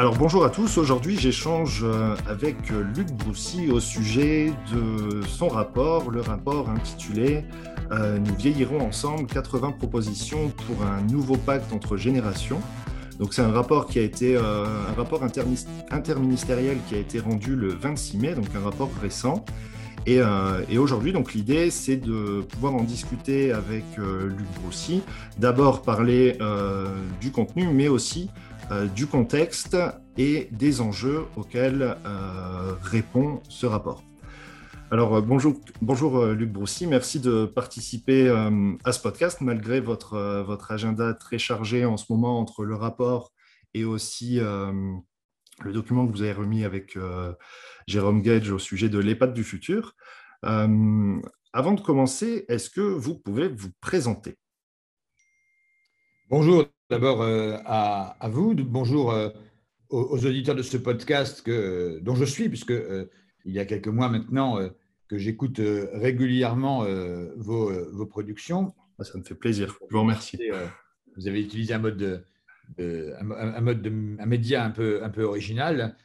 Alors bonjour à tous, aujourd'hui j'échange euh, avec euh, Luc Broussy au sujet de son rapport, le rapport intitulé euh, Nous vieillirons ensemble 80 propositions pour un nouveau pacte entre générations. Donc c'est un rapport qui a été un rapport interministériel qui a été rendu le 26 mai, donc un rapport récent. Et, aujourd'hui, donc l'idée, c'est de pouvoir en discuter avec Luc Broussy. D'abord parler du contenu, mais aussi du contexte et des enjeux auxquels euh, répond ce rapport. Alors euh, bonjour, bonjour Luc Broussy, merci de participer à ce podcast malgré votre, votre agenda très chargé en ce moment entre le rapport et aussi le document que vous avez remis avec Jérôme Gage au sujet de l'EHPAD du futur. avant de commencer, est-ce que vous pouvez vous présenter? Bonjour d'abord euh, à, vous, bonjour euh, aux, auditeurs de ce podcast que, dont je suis, puisque euh, il y a quelques mois maintenant que j'écoute régulièrement vos, vos, productions. Ah, ça me fait plaisir, je vous remercie. Vous avez utilisé un mode, de, un, mode de, un média un peu, un peu original,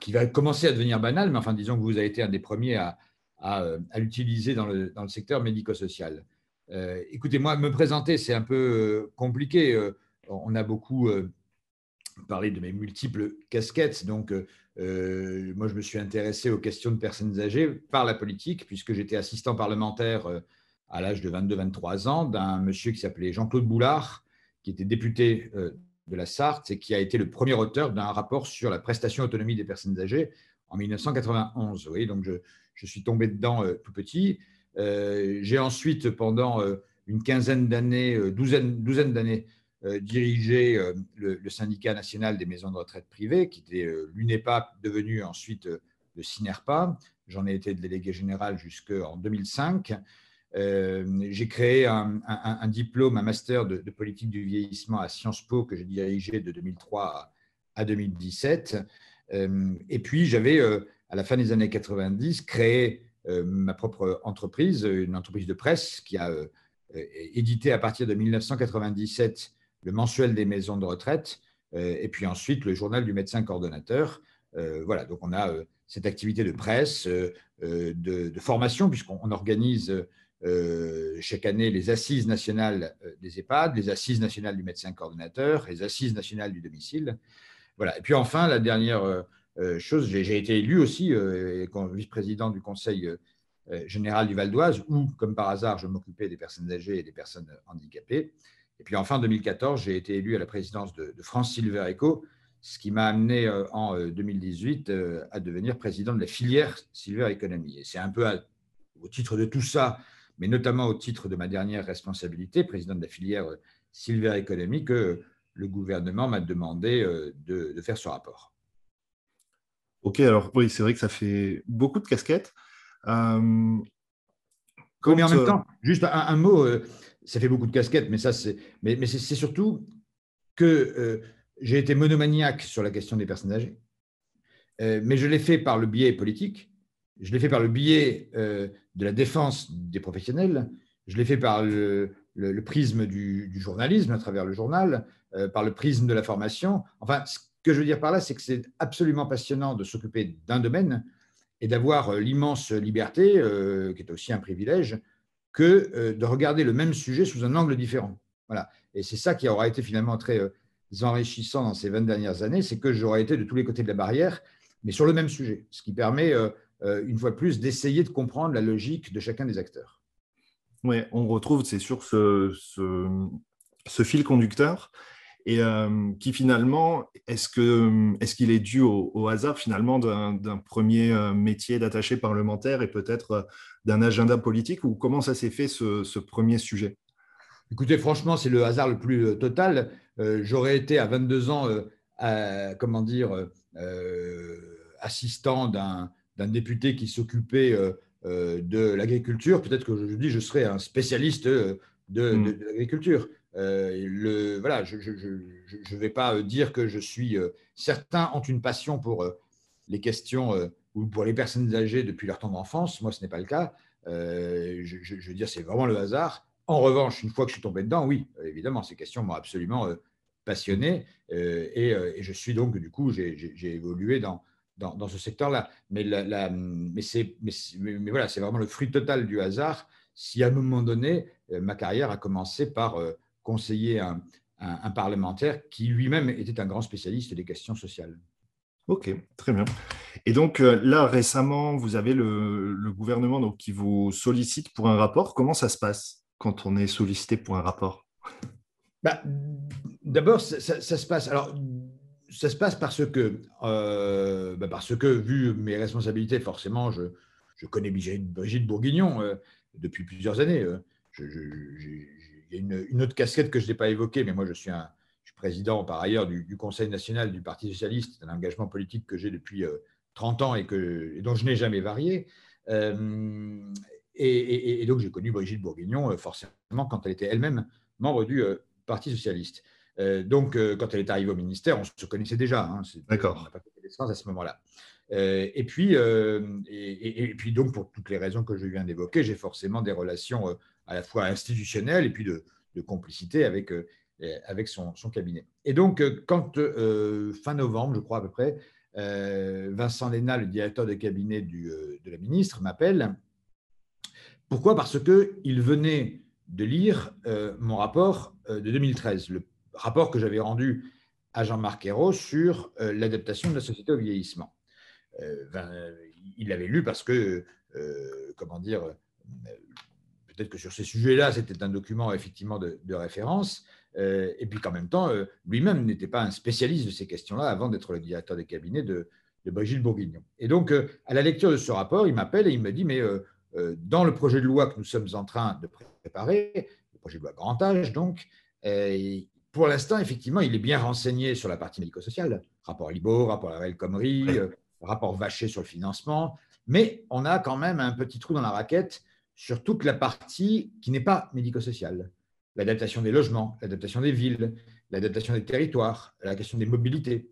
qui va commencer à devenir banal, mais enfin disons que vous avez été un des premiers à, à, à l'utiliser dans le, dans le secteur médico-social. Euh, écoutez, moi, me présenter, c'est un peu euh, compliqué. Euh, on a beaucoup parlé de mes multiples casquettes. Donc, moi, je me suis intéressé aux questions de personnes âgées par la politique, puisque j'étais assistant parlementaire à l'âge de 22-23 ans d'un monsieur qui s'appelait Jean-Claude Boulard, qui était député de la Sarthe et qui a été le premier auteur d'un rapport sur la prestation autonomie des personnes âgées en 1991. Vous donc je, je suis tombé dedans tout petit. Euh, j'ai ensuite, pendant euh, une quinzaine d'années, euh, douzaine, d'années, dirigé le, syndicat national des maisons de retraite privées, qui était l'UNEPA, devenu ensuite le CINERPA. J'en ai été délégué général jusqu'en 2005. j'ai créé un, diplôme, un master de, politique du vieillissement à Sciences Po que j'ai dirigé de 2003 à 2017. et puis, j'avais, à la fin des années 90, créé ma propre entreprise, une entreprise de presse qui a euh, édité à partir de 1997 le mensuel des maisons de retraite euh, et puis ensuite le journal du médecin coordonnateur. voilà, donc on a cette activité de presse, de, formation, puisqu'on organise chaque année les assises nationales des EHPAD, les assises nationales du médecin coordonnateur, les assises nationales du domicile. Voilà. Et puis enfin, la dernière euh, chose, j'ai été élu aussi euh, vice-président du Conseil euh, général du Val d'Oise, où, comme par hasard, je m'occupais des personnes âgées et des personnes handicapées. Et puis, en 2014, j'ai été élu à la présidence de, France Silver Eco, ce qui m'a amené en 2018 à devenir président de la filière Silver Economy. Et c'est un peu au titre de tout ça, mais notamment au titre de ma dernière responsabilité, président de la filière Silver Economy, que le gouvernement m'a demandé de faire ce rapport. Ok, alors oui, c'est vrai que ça fait beaucoup de casquettes. Euh, mais en même euh, temps, juste un, mot, euh, ça fait beaucoup de casquettes, mais ça c'est, mais, mais c'est surtout que j'ai été monomaniaque sur la question des personnes âgées, mais je l'ai fait par le biais politique, je l'ai fait par le biais de la défense des professionnels, je l'ai fait par le, prisme du, du, journalisme à travers le journal, par le prisme de la formation. Enfin, que je veux dire par là, c'est que c'est absolument passionnant de s'occuper d'un domaine et d'avoir euh, l'immense liberté, euh, qui est aussi un privilège, que euh, de regarder le même sujet sous un angle différent. Voilà. Et c'est ça qui aura été finalement très enrichissant dans ces 20 dernières années, c'est que j'aurais été de tous les côtés de la barrière, mais sur le même sujet, ce qui permet, une fois de plus, d'essayer de comprendre la logique de chacun des acteurs. Oui, on retrouve, c'est sûr, ce, ce, fil conducteur et euh, qui finalement, est-ce qu'il est, qu'il est dû au, hasard finalement d'un premier euh, métier d'attaché parlementaire et peut-être euh, d'un agenda politique? Ou comment ça s'est fait ce, premier sujet? Écoutez, franchement, c'est le hasard le plus total. J'aurais été à 22 ans comment dire, assistant d'un député qui s'occupait de l'agriculture, peut-être que je dis je serais un spécialiste de, hmm. l'agriculture. Le, voilà, je ne vais pas dire que je suis. certains ont une passion pour les questions ou pour les personnes âgées depuis leur temps d'enfance. Moi, ce n'est pas le cas. je, veux dire, c'est vraiment le hasard. En revanche, une fois que je suis tombé dedans, oui, évidemment, ces questions m'ont absolument passionné. et, je suis donc, du coup, j'ai évolué dans, dans, ce secteur-là. Mais, la, mais, mais, voilà, c'est vraiment le fruit total du hasard. Si à un moment donné, ma carrière a commencé par conseiller un, un parlementaire qui lui-même était un grand spécialiste des questions sociales. Ok, très bien. Et donc euh, là, récemment, vous avez le, gouvernement donc, qui vous sollicite pour un rapport. Comment ça se passe quand on est sollicité pour un rapport? Bah, D'abord, ça, se passe. Alors, ça se passe parce que, euh, bah, parce que vu mes responsabilités, forcément, je, je connais Brigitte Bourguignon euh, depuis plusieurs années. il y a une, une, autre casquette que je n'ai pas évoquée, mais moi, je suis un, président par ailleurs du, Conseil national du Parti socialiste, un engagement politique que j'ai depuis 30 euh, ans et, que, dont je n'ai jamais varié. Euh, et, donc j'ai connu Brigitte Bourguignon euh, forcément quand elle était elle-même membre du Parti socialiste. donc quand elle est arrivée au ministère, on se connaissait déjà. Hein, D'accord. On n'a pas connaissance à ce moment-là. et, puis, et, puis, donc, pour toutes les raisons que je viens d'évoquer, j'ai forcément des relations à la fois institutionnelles et puis de, complicité avec euh, avec son, cabinet. Et donc, euh, quand euh, fin novembre, je crois à peu près, Vincent Léna, le directeur de cabinet de la ministre, m'appelle. Pourquoi? Parce qu'il venait de lire mon rapport de 2013, le rapport que j'avais rendu à Jean-Marc Ayrault sur l'adaptation de la société au vieillissement. il l'avait lu parce que, comment dire, peut-être que sur ces sujets-là, c'était un document effectivement de référence, euh, et puis qu'en même temps, euh, lui-même n'était pas un spécialiste de ces questions-là avant d'être le directeur de cabinet de, Brigitte Bourguignon. Et donc, euh, à la lecture de ce rapport, il m'appelle et il me dit, mais dans le projet de loi que nous sommes en train de préparer, le projet de loi grand âge, donc, pour l'instant, effectivement, il est bien renseigné sur la partie médico-sociale, rapport Libo, rapport à la Comrie, rapport Vacher sur le financement, mais on a quand même un petit trou dans la raquette sur toute la partie qui n'est pas médico-sociale l'adaptation des logements, l'adaptation des villes, l'adaptation des territoires, la question des mobilités.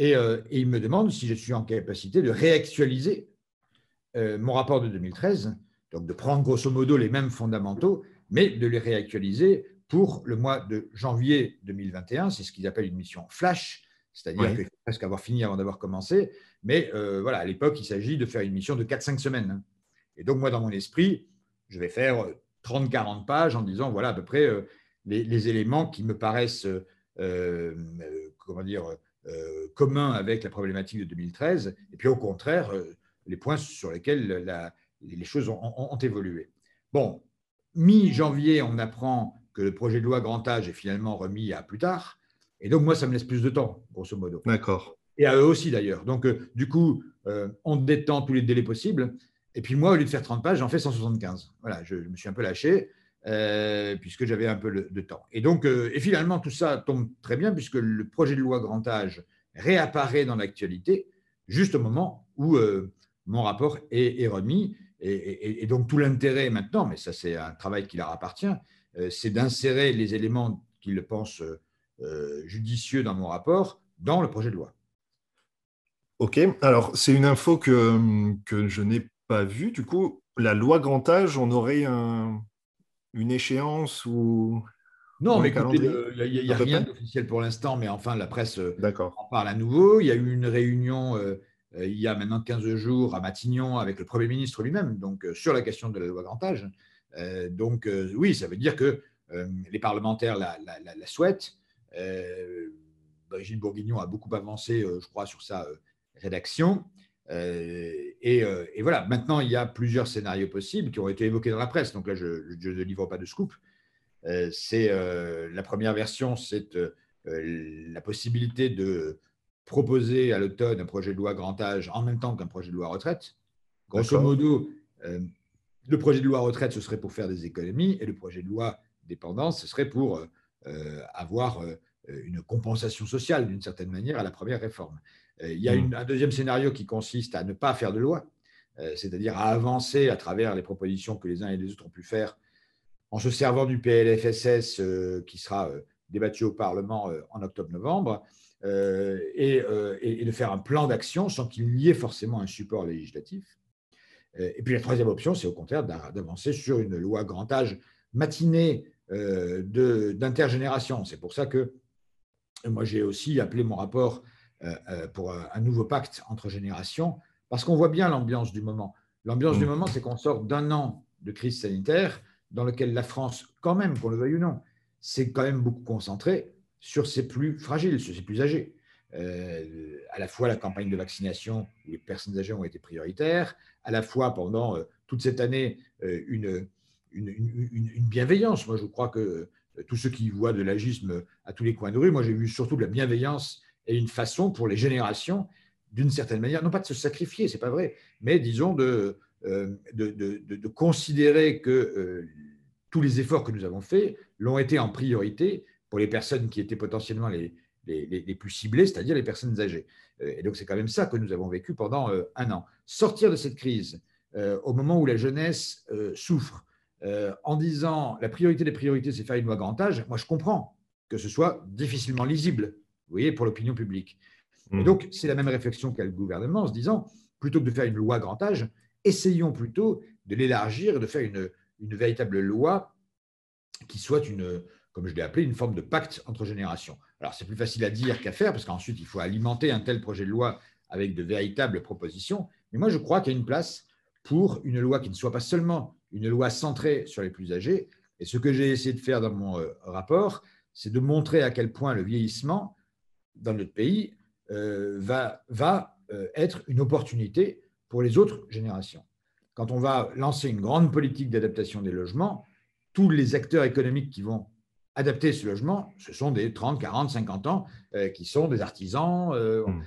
Euh, et, il me demande si je suis en capacité de réactualiser euh, mon rapport de 2013, donc de prendre grosso modo les mêmes fondamentaux, mais de les réactualiser pour le mois de janvier 2021. C'est ce qu'ils appellent une mission flash, c'est-à-dire qu'il faut presque avoir fini avant d'avoir commencé. Mais euh, voilà, à l'époque, il s'agit de faire une mission de 4-5 semaines. Et donc, moi, dans mon esprit, je vais faire 30-40 pages en disant voilà à peu près euh, les, éléments qui me paraissent euh, euh, comment dire, communs avec la problématique de 2013, et puis au contraire, les points sur lesquels les choses ont, évolué. Bon, mi-janvier, on apprend que le projet de loi grand âge est finalement remis à plus tard, et donc moi, ça me laisse plus de temps, grosso modo. D'accord. Et à eux aussi d'ailleurs. Donc, du coup, on détend tous les délais possibles. Et puis moi, au lieu de faire 30 pages, j'en fais 175. Voilà, je, me suis un peu lâché euh, puisque j'avais un peu de temps. Et donc, euh, et finalement, tout ça tombe très bien puisque le projet de loi grand âge réapparaît dans l'actualité juste au moment où euh, mon rapport est, remis. Et, donc tout l'intérêt maintenant, mais ça c'est un travail qui leur appartient, c'est d'insérer les éléments qu'ils pensent judicieux dans mon rapport dans le projet de loi. Ok, alors c'est une info que, que je n'ai vu. Du coup, la loi grand âge, on aurait une échéance ou non, mais il n'y a, rien d'officiel pour l'instant, mais enfin, la presse euh, en parle à nouveau. Il y a eu une réunion euh, euh, il y a maintenant 15 jours à Matignon avec le Premier ministre lui-même, donc sur la question de la loi grand âge. donc, oui, ça veut dire que les parlementaires la, la souhaitent. Brigitte Bourguignon a beaucoup avancé, je crois, sur sa rédaction. Euh, euh, et, voilà, maintenant, il y a plusieurs scénarios possibles qui ont été évoqués dans la presse. Donc là, je, ne livre pas de scoop. Euh, c'est la première version, c'est la possibilité de proposer à l'automne un projet de loi grand âge en même temps qu'un projet de loi retraite. Grosso modo, le projet de loi retraite, ce serait pour faire des économies, et le projet de loi dépendance, ce serait pour avoir une compensation sociale, d'une certaine manière, à la première réforme. Il y a mmh. un deuxième scénario qui consiste à ne pas faire de loi, c'est-à-dire à avancer à travers les propositions que les uns et les autres ont pu faire en se servant du PLFSS qui sera débattu au Parlement en octobre-novembre, et, et, de faire un plan d'action sans qu'il y ait forcément un support législatif. Et puis la troisième option, c'est au contraire d'avancer sur une loi grand âge matinée d'intergénération. C'est pour ça que moi j'ai aussi appelé mon rapport pour un nouveau pacte entre générations, parce qu'on voit bien l'ambiance du moment. L'ambiance du mmh. moment, c'est qu'on sort d'un an de crise sanitaire dans lequel la France, quand même, qu'on le veuille ou non, s'est quand même beaucoup concentrée sur ses plus fragiles, sur ses plus âgés. Euh, à la fois la campagne de vaccination où les personnes âgées ont été prioritaires, à la fois pendant euh, toute cette année euh, une, une, bienveillance. Moi, je crois que tous ceux qui voient de l'agisme à tous les coins de rue, moi j'ai vu surtout de la bienveillance et une façon pour les générations, d'une certaine manière, non pas de se sacrifier, c'est pas vrai, mais disons de, de, de, considérer que tous les efforts que nous avons faits l'ont été en priorité pour les personnes qui étaient potentiellement les, les, plus ciblés, c'est-à-dire les personnes âgées. Euh, et donc, c'est quand même ça que nous avons vécu pendant euh, un an. Sortir de cette crise euh, au moment où la jeunesse souffre, en disant la priorité des priorités, c'est faire une loi grand âge, moi, je comprends que ce soit difficilement lisible, vous voyez, pour l'opinion publique. Et mmh. donc, c'est la même réflexion qu'a le gouvernement en se disant, plutôt que de faire une loi grand âge, essayons plutôt de l'élargir et de faire une, une véritable loi qui soit une, comme je l'ai appelé, une forme de pacte entre générations. Alors, c'est plus facile à dire qu'à faire, parce qu'ensuite, il faut alimenter un tel projet de loi avec de véritables propositions. Mais moi, je crois qu'il y a une place pour une loi qui ne soit pas seulement une loi centrée sur les plus âgés. Et ce que j'ai essayé de faire dans mon euh, rapport, c'est de montrer à quel point le vieillissement dans notre pays euh, va, va euh, être une opportunité pour les autres générations. Quand on va lancer une grande politique d'adaptation des logements, tous les acteurs économiques qui vont adapter ce logement, ce sont des 30, 40, 50 ans euh, qui sont des artisans. Hmm.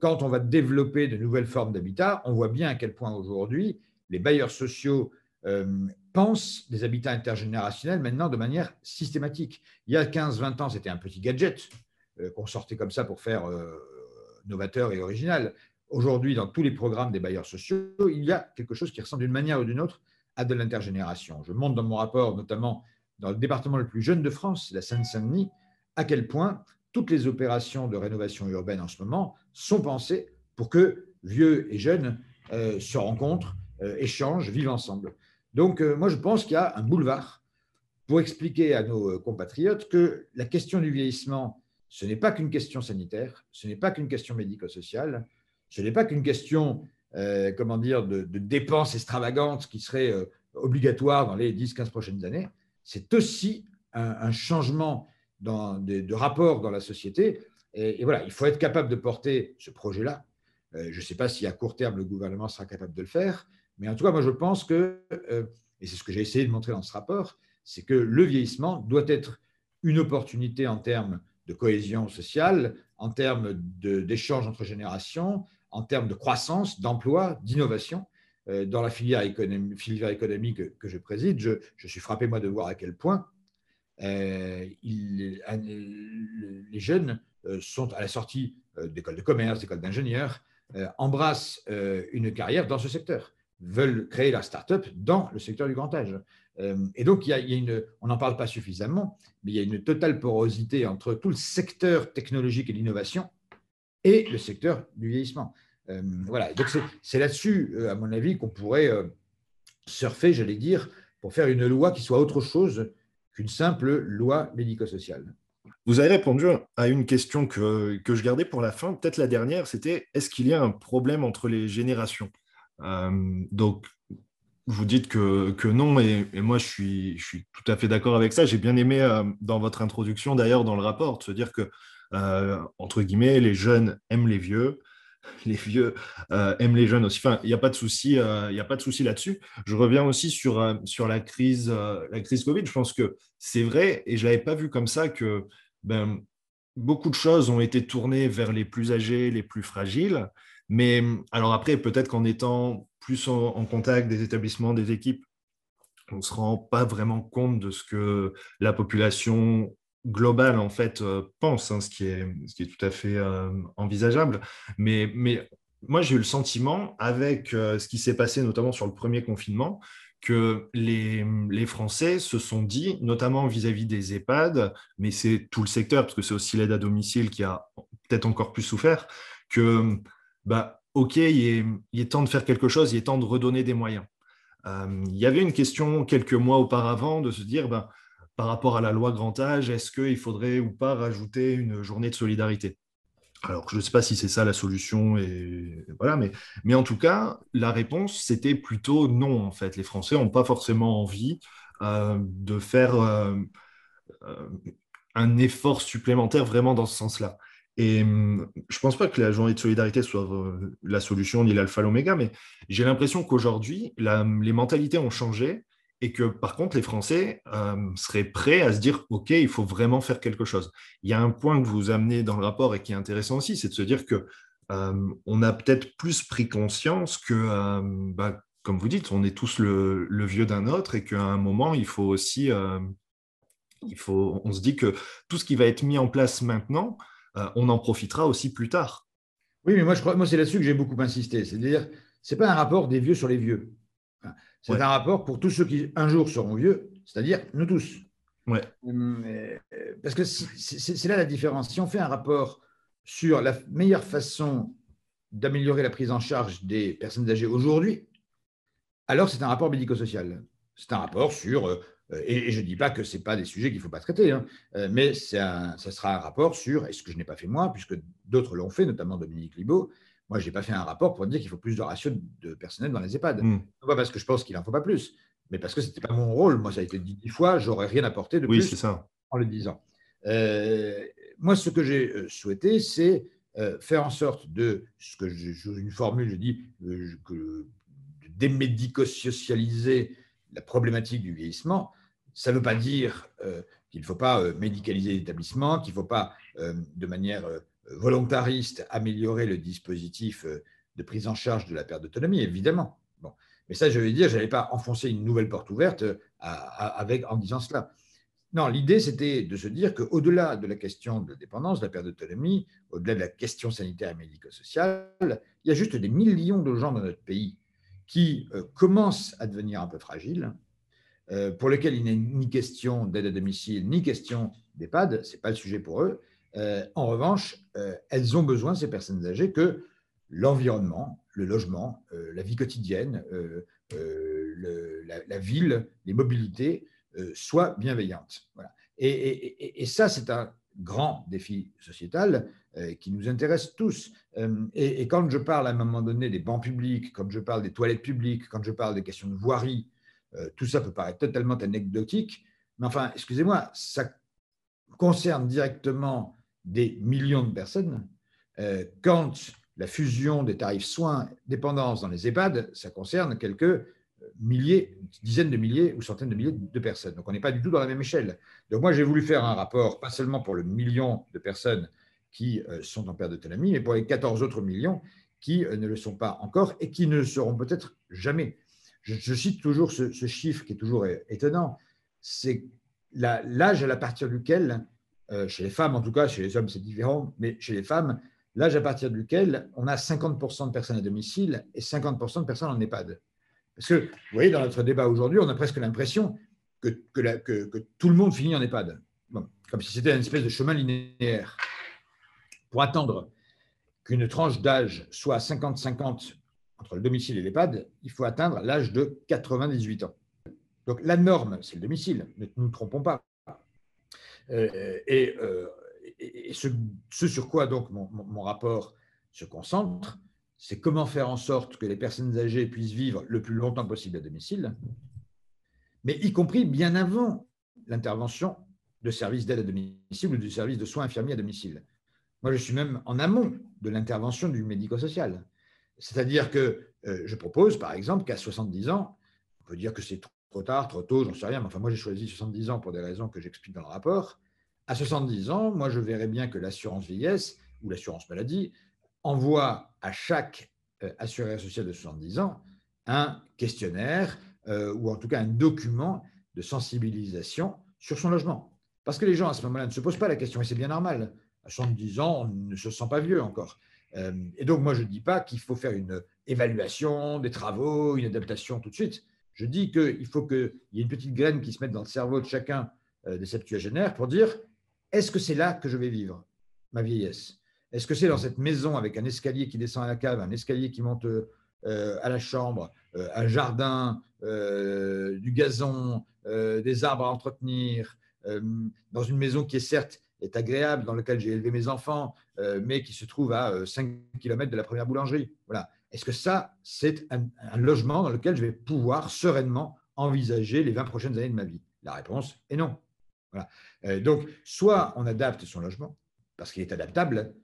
quand on va développer de nouvelles formes d'habitat, on voit bien à quel point aujourd'hui les bailleurs sociaux pensent des habitats intergénérationnels maintenant de manière systématique. Il y a 15-20 ans, c'était un petit gadget qu'on sortait comme ça pour faire novateur et original. Aujourd'hui, dans tous les programmes des bailleurs sociaux, il y a quelque chose qui ressemble d'une manière ou d'une autre à de l'intergénération. Je montre dans mon rapport notamment dans le département le plus jeune de France, la Seine-Saint-Denis, à quel point toutes les opérations de rénovation urbaine en ce moment sont pensées pour que vieux et jeunes euh, se rencontrent, euh, échangent, vivent ensemble. Donc, euh, moi, je pense qu'il y a un boulevard pour expliquer à nos compatriotes que la question du vieillissement, ce n'est pas qu'une question sanitaire, ce n'est pas qu'une question médico-sociale, ce n'est pas qu'une question, comment dire, de, dépenses extravagantes qui seraient obligatoires dans les 10-15 prochaines années, c'est aussi un, changement de, rapport dans la société. Et, voilà, il faut être capable de porter ce projet-là. Euh, je ne sais pas si à court terme le gouvernement sera capable de le faire, mais en tout cas, moi je pense que, euh, et c'est ce que j'ai essayé de montrer dans ce rapport, c'est que le vieillissement doit être une opportunité en termes de cohésion sociale, en termes d'échange entre générations, en termes de croissance, d'emploi, d'innovation. Euh, dans la filière, économique que, je préside, je, suis frappé, moi, de voir à quel point euh, les jeunes euh, sont à la sortie d'écoles de commerce, d'écoles d'ingénieurs, embrassent une carrière dans ce secteur, veulent créer leur start-up dans le secteur du grand âge. et donc, il y a, une, on n'en parle pas suffisamment, mais il y a une totale porosité entre tout le secteur technologique et l'innovation et le secteur du vieillissement. Euh, voilà, donc c'est là-dessus, euh, à mon avis, qu'on pourrait euh, surfer, j'allais dire, pour faire une loi qui soit autre chose qu'une simple loi médico-sociale. Vous avez répondu à une question que, que je gardais pour la fin, peut-être la dernière, c'était est-ce qu'il y a un problème entre les générations? Donc, vous dites que, que non, et, moi je suis, je suis tout à fait d'accord avec ça. J'ai bien aimé dans votre introduction, d'ailleurs, dans le rapport, de se dire que, entre guillemets, les jeunes aiment les vieux, les vieux euh, aiment les jeunes aussi. Enfin, il n'y a pas de souci, euh, il là-dessus. Je reviens aussi sur, euh, sur la crise, la crise Covid. Je pense que c'est vrai et je l'avais pas vu comme ça que ben, beaucoup de choses ont été tournées vers les plus âgés, les plus fragiles. Mais alors après, peut-être qu'en étant plus en, contact des établissements, des équipes, on ne se rend pas vraiment compte de ce que la population globale en fait pense, hein, ce, qui est, tout à fait envisageable. Mais, moi, j'ai eu le sentiment, avec ce qui s'est passé notamment sur le premier confinement, que les, les, Français se sont dit, notamment vis-à-vis des EHPAD, mais c'est tout le secteur, parce que c'est aussi l'aide à domicile qui a peut-être encore plus souffert, que, bah, OK, il est, temps de faire quelque chose, il est temps de redonner des moyens. Euh, il y avait une question quelques mois auparavant de se dire, bah, par rapport à la loi grand âge, est-ce qu'il faudrait ou pas rajouter une journée de solidarité? Alors, je ne sais pas si c'est ça la solution, voilà, mais, en tout cas, la réponse, c'était plutôt non, en fait. Les Français n'ont pas forcément envie euh, de faire euh, un effort supplémentaire vraiment dans ce sens-là. Et hum, je ne pense pas que la journée de solidarité soit la solution ni l'alpha l'oméga, mais j'ai l'impression qu'aujourd'hui, les mentalités ont changé et que par contre, les Français euh, seraient prêts à se dire, OK, il faut vraiment faire quelque chose. Il y a un point que vous amenez dans le rapport et qui est intéressant aussi, c'est de se dire que euh, on a peut-être plus pris conscience que, euh, bah, comme vous dites, on est tous le, vieux d'un autre et qu'à un moment, il faut aussi, il faut, on se dit que tout ce qui va être mis en place maintenant, on en profitera aussi plus tard. Oui, mais moi, je crois, moi c'est là-dessus que j'ai beaucoup insisté. C'est-à-dire, c'est pas un rapport des vieux sur les vieux. C'est un rapport pour tous ceux qui un jour seront vieux, c'est-à-dire nous tous. Ouais. Euh, parce que c'est là la différence. Si on fait un rapport sur la meilleure façon d'améliorer la prise en charge des personnes âgées aujourd'hui, alors c'est un rapport médico-social. C'est un rapport sur, euh, et, je ne dis pas que ce pas des sujets qu'il ne faut pas traiter, hein, euh, mais ça sera un rapport sur, et ce que je n'ai pas fait moi, puisque d'autres l'ont fait, notamment Dominique Libaud, moi, je n'ai pas fait un rapport pour dire qu'il faut plus de ratio de personnel dans les EHPAD. Hmm. Pas parce que je pense qu'il n'en faut pas plus, mais parce que ce n'était pas mon rôle. Moi, ça a été dit dix fois, j'aurais rien apporté de oui, plus ça. en le disant. Euh, moi, ce que j'ai souhaité, c'est euh, faire en sorte de, ce que je, une formule, je dis, que, de démédico-socialiser la problématique du vieillissement. Ça ne veut pas dire qu'il ne faut pas médicaliser l'établissement, qu'il ne faut pas, de manière volontariste améliorer le dispositif euh, de prise en charge de la perte d'autonomie, évidemment. Mais ça, je vais dire, je n'allais pas enfoncer une nouvelle porte ouverte euh, en disant cela. Non, l'idée, c'était de se dire qu'au-delà de la question de la dépendance, de la perte d'autonomie, au-delà de la question sanitaire et médico-sociale, il y a juste des millions de gens dans notre pays qui euh, commencent à devenir un peu fragiles, pour lesquels il n'est ni question d'aide à domicile, ni question d'EHPAD, ce n'est pas le sujet pour eux, euh, en revanche, euh, elles ont besoin, ces personnes âgées, que l'environnement, le logement, euh, la vie quotidienne, la, ville, les mobilités soient bienveillantes. Et, ça, c'est un grand défi sociétal qui nous intéresse tous. Et, quand je parle à un moment donné des bancs publics, quand je parle des toilettes publiques, quand je parle des questions de voirie, tout ça peut paraître totalement anecdotique, mais enfin, excusez-moi, ça concerne directement des millions de personnes, euh, quand la fusion des tarifs soins dépendance dans les EHPAD, ça concerne quelques euh, milliers, dizaines de milliers ou centaines de milliers de personnes. Donc on n'est pas du tout dans la même échelle. Donc moi j'ai voulu faire un rapport, pas seulement pour le million de personnes qui euh, sont en perte d'autonomie, mais pour les 14 autres millions qui ne le sont pas encore et qui ne le seront peut-être jamais. Je, cite toujours ce, chiffre qui est toujours étonnant, c'est l'âge à partir duquel euh, chez les femmes en tout cas, chez les hommes c'est différent, mais chez les femmes, l'âge à partir duquel on a 50% de personnes à domicile et 50% de personnes en EHPAD. Parce que, vous voyez, dans notre débat aujourd'hui, on a presque l'impression que, tout le monde finit en EHPAD, comme si c'était une espèce de chemin linéaire. Pour attendre qu'une tranche d'âge soit 50-50 entre le domicile et l'EHPAD, il faut atteindre l'âge de 98 ans. Donc la norme, c'est le domicile, ne nous trompons pas. Euh, et, euh, ce, sur quoi donc mon, rapport se concentre, c'est comment faire en sorte que les personnes âgées puissent vivre le plus longtemps possible à domicile, mais y compris bien avant l'intervention de services d'aide à domicile ou du service de soins infirmiers à domicile. Moi, je suis même en amont de l'intervention du médico-social. C'est-à-dire que euh, je propose, par exemple, qu'à 70 ans, on peut dire que c'est trop tard, trop tôt, j'en sais rien, mais enfin, moi, j'ai choisi 70 ans pour des raisons que j'explique dans le rapport. À 70 ans, moi, je verrais bien que l'assurance vieillesse ou l'assurance maladie envoie à chaque euh, assuré social de 70 ans un questionnaire euh, ou en tout cas un document de sensibilisation sur son logement. Parce que les gens, à ce moment-là, ne se posent pas la question, et c'est bien normal. À 70 ans, on ne se sent pas vieux encore. Euh, et donc, moi, je ne dis pas qu'il faut faire une évaluation des travaux, une adaptation tout de suite. Je dis qu'il faut qu'il y ait une petite graine qui se mette dans le cerveau de chacun des septuagénaires pour dire est-ce que c'est là que je vais vivre ma vieillesse? Est-ce que c'est dans cette maison avec un escalier qui descend à la cave, un escalier qui monte euh, à la chambre, euh, un jardin, euh, du gazon, des arbres à entretenir, dans une maison qui est certes est agréable, dans laquelle j'ai élevé mes enfants, mais qui se trouve à 5 km de la première boulangerie. Voilà. Est-ce que ça, c'est un, logement dans lequel je vais pouvoir sereinement envisager les 20 prochaines années de ma vie? La réponse est non. Voilà. donc, soit on adapte son logement, parce qu'il est adaptable,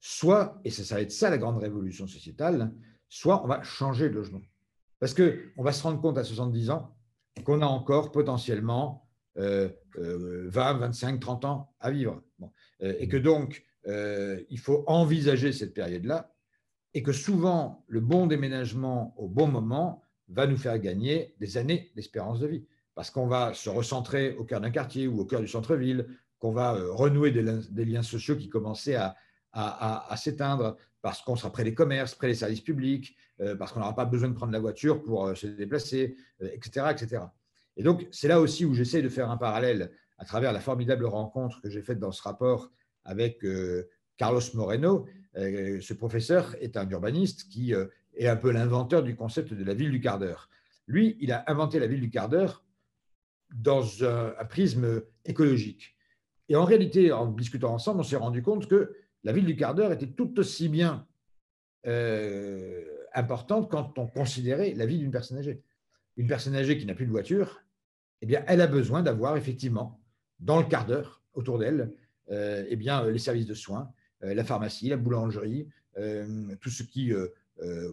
soit, et ça va être ça la grande révolution sociétale, soit on va changer de logement. Parce qu'on va se rendre compte à 70 ans qu'on a encore potentiellement 20, 25, 30 ans à vivre. Euh, et que donc, euh, il faut envisager cette période-là et que souvent, le bon déménagement au bon moment va nous faire gagner des années d'espérance de vie. Parce qu'on va se recentrer au cœur d'un quartier ou au cœur du centre-ville, qu'on va euh, renouer des, liens sociaux qui commençaient à, s'éteindre, parce qu'on sera près des commerces, près des services publics, euh, parce qu'on n'aura pas besoin de prendre la voiture pour se déplacer, etc., etc. Et donc, c'est là aussi où j'essaie de faire un parallèle à travers la formidable rencontre que j'ai faite dans ce rapport avec Carlos Moreno. ce professeur est un urbaniste qui est un peu l'inventeur du concept de la ville du quart d'heure. Lui, il a inventé la ville du quart d'heure dans un, prisme écologique. Et en réalité, en discutant ensemble, on s'est rendu compte que la ville du quart d'heure était tout aussi bien euh, importante quand on considérait la vie d'une personne âgée. Une personne âgée qui n'a plus de voiture, eh bien, elle a besoin d'avoir effectivement, dans le quart d'heure, autour d'elle, euh, eh bien, les services de soins, euh, la pharmacie, la boulangerie, tout ce qui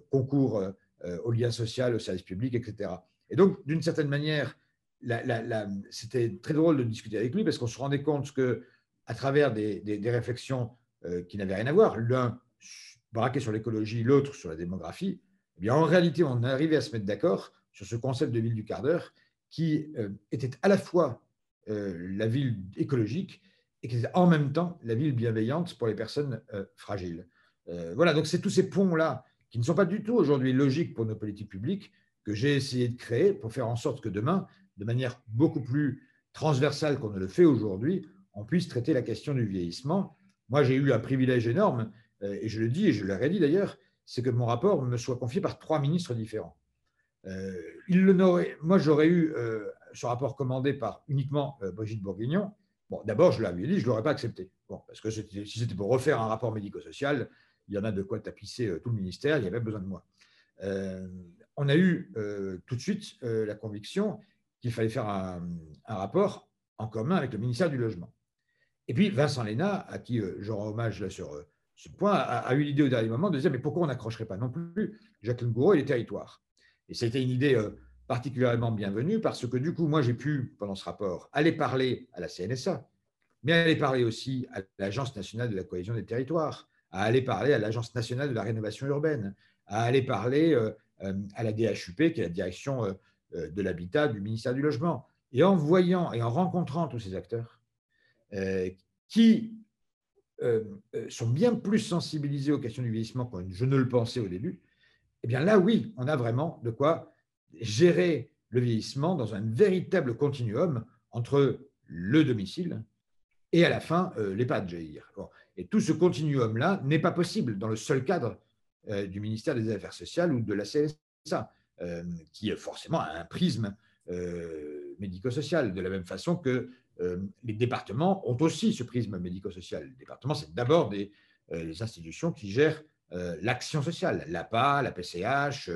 concourt au lien social, au service public, etc. Et donc, d'une certaine manière, c'était très drôle de discuter avec lui parce qu'on se rendait compte que, à travers des, des réflexions euh, qui n'avaient rien à voir, l'un braqué sur l'écologie, l'autre sur la démographie, eh bien, en réalité, on arrivé à se mettre d'accord sur ce concept de ville du quart d'heure qui euh, était à la fois euh, la ville écologique et qui était en même temps la ville bienveillante pour les personnes fragiles. voilà, donc c'est tous ces ponts-là qui ne sont pas du tout aujourd'hui logiques pour nos politiques publiques que j'ai essayé de créer pour faire en sorte que demain, de manière beaucoup plus transversale qu'on ne le fait aujourd'hui, on puisse traiter la question du vieillissement moi, j'ai eu un privilège énorme, euh, et je le dis, et je l'aurais dit d'ailleurs, c'est que mon rapport me soit confié par trois ministres différents. Euh, moi, j'aurais eu euh, ce rapport commandé par uniquement Brigitte Bourguignon. D'abord, je l'avais dit, je ne l'aurais pas accepté. Bon, parce que si c'était pour refaire un rapport médico-social, il y en a de quoi tapisser tout le ministère, il y avait besoin de moi. on a eu tout de suite la conviction qu'il fallait faire un, rapport en commun avec le ministère du Logement. Et puis Vincent Léna, à qui euh, je rends hommage sur euh, ce point, a, eu l'idée au dernier moment de dire mais pourquoi on n'accrocherait pas non plus Jacqueline Gouraud et les territoires? Et c'était une idée euh, particulièrement bienvenue parce que du coup, moi, j'ai pu, pendant ce rapport, aller parler à la CNSA, mais aller parler aussi à l'Agence nationale de la cohésion des territoires, à aller parler à l'Agence nationale de la rénovation urbaine, à aller parler à la DHUP, qui est la direction de l'habitat du ministère du Logement. Et en voyant et en rencontrant tous ces acteurs, euh, qui euh, euh, sont bien plus sensibilisés aux questions du vieillissement que je ne le pensais au début, eh bien là, oui, on a vraiment de quoi gérer le vieillissement dans un véritable continuum entre le domicile et à la fin l'EHPAD, j'allais dire. Et tout ce continuum-là n'est pas possible dans le seul cadre du ministère des Affaires sociales ou de la CSA, qui forcément a un prisme médico-social, de la même façon que euh, les départements ont aussi ce prisme médico-social. Les départements, c'est d'abord des, euh, les institutions qui gèrent euh, l'action sociale, l'APA, la PCH,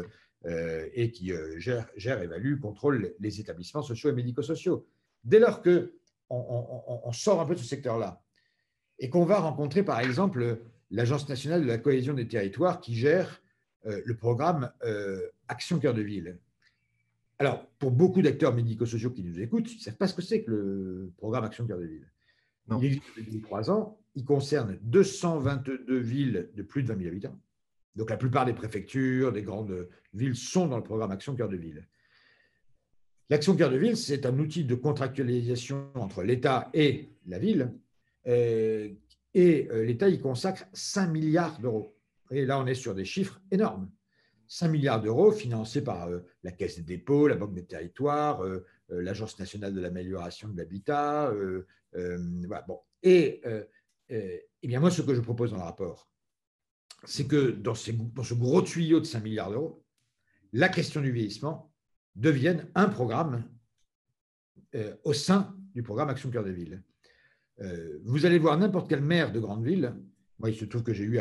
et qui gèrent, gèrent, évaluent, contrôlent les établissements sociaux et médico-sociaux. Dès lors qu'on on, sort un peu de ce secteur-là et qu'on va rencontrer, par exemple, l'Agence nationale de la cohésion des territoires qui gère le programme Action Cœur de Ville, alors, pour beaucoup d'acteurs médico-sociaux qui nous écoutent, ils ne savent pas ce que c'est que le programme Action Cœur de Ville. Il existe depuis trois ans. Il concerne 222 villes de plus de 20 000 habitants. Donc, la plupart des préfectures, des grandes villes sont dans le programme Action Cœur de Ville. L'action cœur de ville, c'est un outil de contractualisation entre l'État et la ville. Euh, et euh, l'État y consacre 5 milliards d'euros. Et là, on est sur des chiffres énormes. 5 milliards d'euros financés par euh, la Caisse des dépôts, la Banque des territoires, l'Agence nationale de l'amélioration de l'habitat. Bon. Et, et bien moi, ce que je propose dans le rapport, c'est que dans, ce gros tuyau de 5 milliards d'euros, la question du vieillissement devienne un programme euh, au sein du programme Action Cœur de Ville. Euh, vous allez voir n'importe quel maire de grande ville. Moi, il se trouve que j'ai eu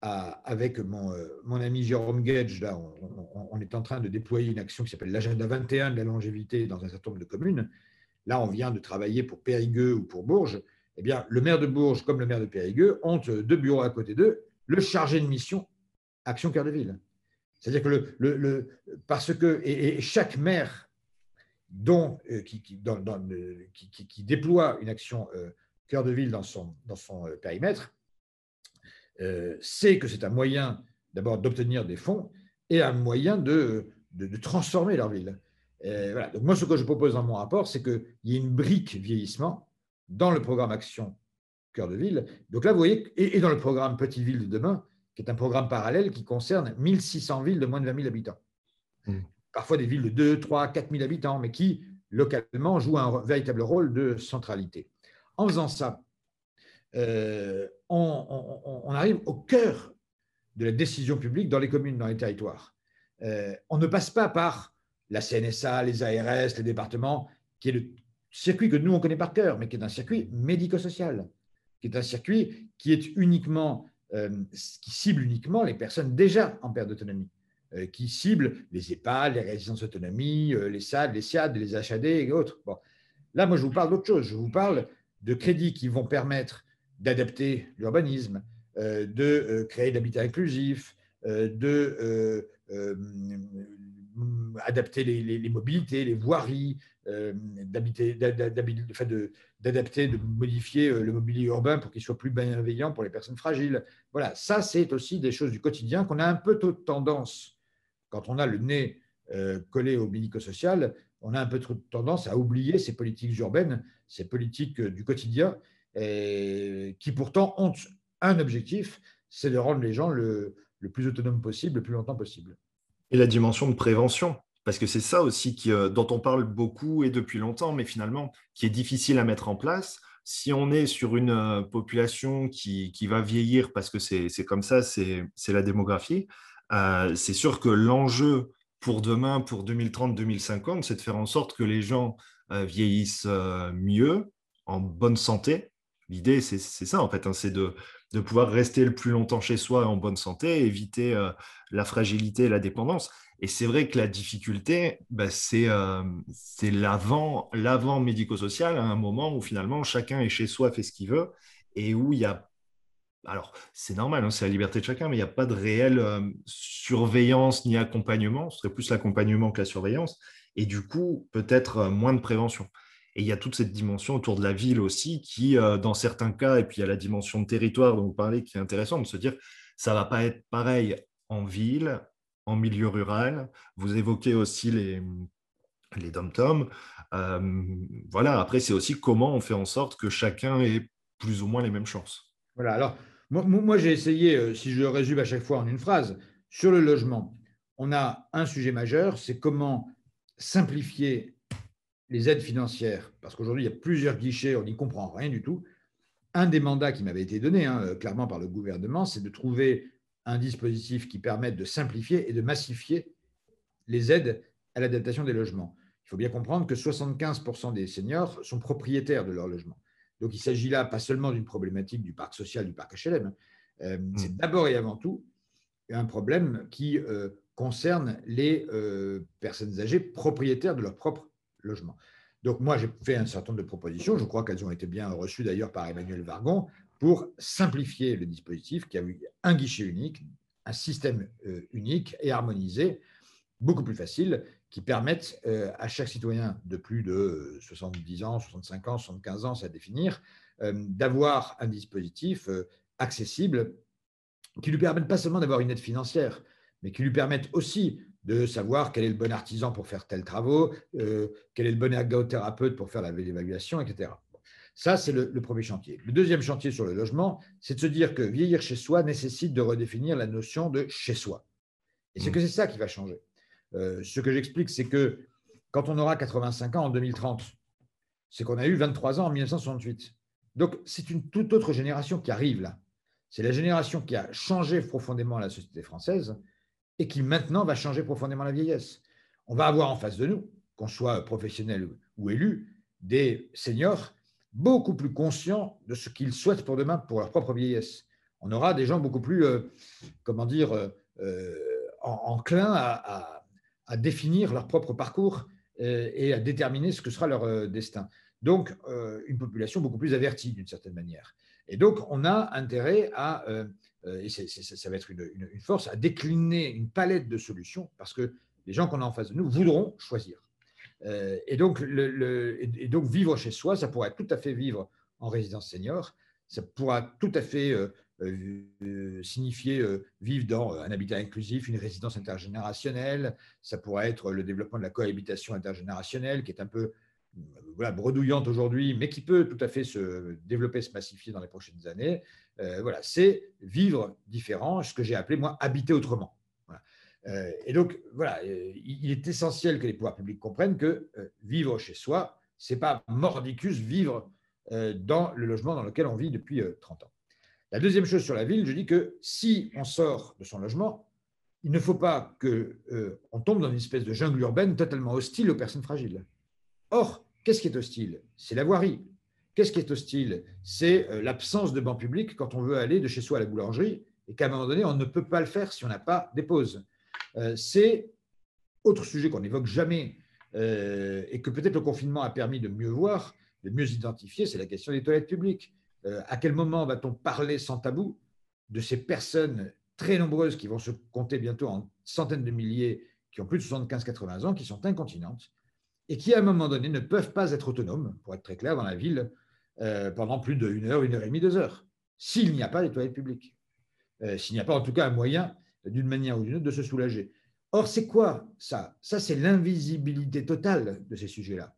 avec mon, euh, mon, ami Jérôme Gage, là, on, est en train de déployer une action qui s'appelle l'agenda 21 de la longévité dans un certain nombre de communes. Là, on vient de travailler pour Périgueux ou pour Bourges. Eh bien, le maire de Bourges comme le maire de Périgueux ont deux bureaux à côté d'eux, le chargé de mission Action Cœur de Ville. C'est-à-dire que chaque maire dont, euh, qui, qui, déploie une action euh, cœur de ville dans son, euh, périmètre sait que c'est un moyen d'abord d'obtenir des fonds et un moyen de, transformer leur ville. moi, ce que je propose dans mon rapport, c'est qu'il y ait une brique vieillissement dans le programme Action Cœur de Ville. Donc là, vous voyez, et, et dans le programme Petite Ville de demain, qui est un programme parallèle qui concerne 1600 villes de moins de 20 000 habitants. Hmm. Parfois des villes de 2, 3, 4 000 habitants, mais qui, localement, jouent un véritable rôle de centralité. En faisant ça, euh, on, arrive au cœur de la décision publique dans les communes, dans les territoires. Euh, on ne passe pas par la CNSA, les ARS, les départements, qui est le circuit que nous, on connaît par cœur, mais qui est un circuit médico-social, qui est un circuit euh, qui cible uniquement les personnes déjà en perte d'autonomie, euh, qui cible les EHPAD, les résidences d'autonomie, euh, les SAD, les SIAD, les HAD et autres. Bon. Là, moi, je vous parle d'autre chose. Je vous parle de crédits qui vont permettre d'adapter l'urbanisme, de créer l'habitat inclusif, de adapter les, mobilités, les voiries, d'adapter, de, modifier le mobilier urbain pour qu'il soit plus bienveillant pour les personnes fragiles. Voilà, ça, c'est aussi des choses du quotidien qu'on a un peu tendance, quand on a le nez euh, collé au médico-social, on a un peu trop tendance à oublier ces politiques urbaines, ces politiques euh, du quotidien, qui pourtant ont un objectif, c'est de rendre les gens le, plus autonome possible, le plus longtemps possible. Et la dimension de prévention, parce que c'est ça aussi euh, dont on parle beaucoup et depuis longtemps, mais finalement qui est difficile à mettre en place si on est sur une euh, population qui, va vieillir parce que c'est comme ça, c'est la démographie, euh, c'est sûr que l'enjeu pour demain, pour 2030-2050, c'est de faire en sorte que les gens vieillissent mieux, en bonne santé. L'idée, c'est ça en fait, hein, c'est de, pouvoir rester le plus longtemps chez soi en bonne santé, éviter la fragilité et la dépendance. Et c'est vrai que la difficulté, bah, euh, c'est l'avant médico-social, à un moment où finalement chacun est chez soi, fait ce qu'il veut, et où il y a... Alors, c'est normal, hein, c'est la liberté de chacun, mais il n'y a pas de réelle euh, surveillance ni accompagnement, ce serait plus l'accompagnement que la surveillance, et du coup, peut-être euh, moins de prévention. Et il y a toute cette dimension autour de la ville aussi, qui, dans certains cas, et puis il y a la dimension de territoire dont vous parlez, qui est intéressante, de se dire, ça ne va pas être pareil en ville, en milieu rural. Vous évoquez aussi les, les dom-toms. Euh, voilà, après, c'est aussi comment on fait en sorte que chacun ait plus ou moins les mêmes chances. Voilà, alors, moi, j'ai essayé, euh, si je résume à chaque fois en une phrase, sur le logement, on a un sujet majeur, c'est comment simplifier les aides financières, parce qu'aujourd'hui, il y a plusieurs guichets, on n'y comprend rien du tout. Un des mandats qui m'avait été donné, hein, euh, clairement par le gouvernement, c'est de trouver un dispositif qui permette de simplifier et de massifier les aides à l'adaptation des logements. Il faut bien comprendre que 75% des seniors sont propriétaires de leur logement. Donc il s'agit là pas seulement d'une problématique du parc social, du parc HLM, euh, hmm. c'est d'abord et avant tout un problème qui euh, concerne les euh, personnes âgées propriétaires de leur propre Donc moi, j'ai fait un certain nombre de propositions, je crois qu'elles ont été bien reçues d'ailleurs par Emmanuel Vargon, pour simplifier le dispositif qui a eu un guichet unique, un système euh, unique et harmonisé, beaucoup plus facile, qui permette euh, à chaque citoyen de plus de 70 ans, 65 ans, 75 ans, à définir, euh, d'avoir un dispositif accessible qui lui permette pas seulement d'avoir une aide financière, mais qui lui permette aussi de savoir quel est le bon artisan pour faire tels travaux, euh, quel est le bon ergothérapeute pour faire l'évaluation, etc. Ça, c'est le, premier chantier. Le deuxième chantier sur le logement, c'est de se dire que vieillir chez soi nécessite de redéfinir la notion de chez soi. Et c'est mmh. que c'est ça qui va changer. Euh, ce que j'explique, c'est que quand on aura 85 ans en 2030, c'est qu'on a eu 23 ans en 1968. Donc, c'est une toute autre génération qui arrive là. C'est la génération qui a changé profondément la société française et qui maintenant va changer profondément la vieillesse. On va avoir en face de nous, qu'on soit professionnel ou élu, des seniors beaucoup plus conscients de ce qu'ils souhaitent pour demain, pour leur propre vieillesse. On aura des gens beaucoup plus, euh, comment dire, euh, euh, enclins à, définir leur propre parcours et à déterminer ce que sera leur destin. Donc, une population beaucoup plus avertie d'une certaine manière. Et donc, on a intérêt à, et ça va être une, force, à décliner une palette de solutions parce que les gens qu'on a en face de nous voudront choisir. Euh, et, donc, et, donc, vivre chez soi, ça pourrait tout à fait vivre en résidence senior, ça pourra tout à fait euh, euh, signifier vivre dans un habitat inclusif, une résidence intergénérationnelle, ça pourrait être le développement de la cohabitation intergénérationnelle, qui est un peu voilà, bredouillante aujourd'hui, mais qui peut tout à fait se développer, se massifier dans les prochaines années. voilà, c'est vivre différent, ce que j'ai appelé, moi, habiter autrement. Euh, et donc, voilà, euh, il est essentiel que les pouvoirs publics comprennent que euh, vivre chez soi, ce n'est pas mordicus vivre dans le logement dans lequel on vit depuis 30 ans. La deuxième chose sur la ville, je dis que si on sort de son logement, il ne faut pas qu'on tombe dans une espèce de jungle urbaine totalement hostile aux personnes fragiles. Or, qu'est-ce qui est hostile? C'est la voirie. Qu'est-ce qui est hostile? C'est l'absence de banc public quand on veut aller de chez soi à la boulangerie et qu'à un moment donné, on ne peut pas le faire si on n'a pas des pauses. Euh, c'est autre sujet qu'on n'évoque jamais euh, et que peut-être le confinement a permis de mieux voir, de mieux identifier, c'est la question des toilettes publiques. Euh, à quel moment va-t-on parler sans tabou de ces personnes très nombreuses qui vont se compter bientôt en centaines de milliers, qui ont plus de 75-80 ans, qui sont incontinentes et qui, à un moment donné, ne peuvent pas être autonomes, pour être très clair, dans la ville pendant plus d'une heure, une heure et demie, deux heures, s'il n'y a pas de toilettes publiques. s'il n'y a pas en tout cas un moyen d'une manière ou d'une autre, de se soulager. Or, c'est quoi ça? Ça, c'est l'invisibilité totale de ces sujets-là.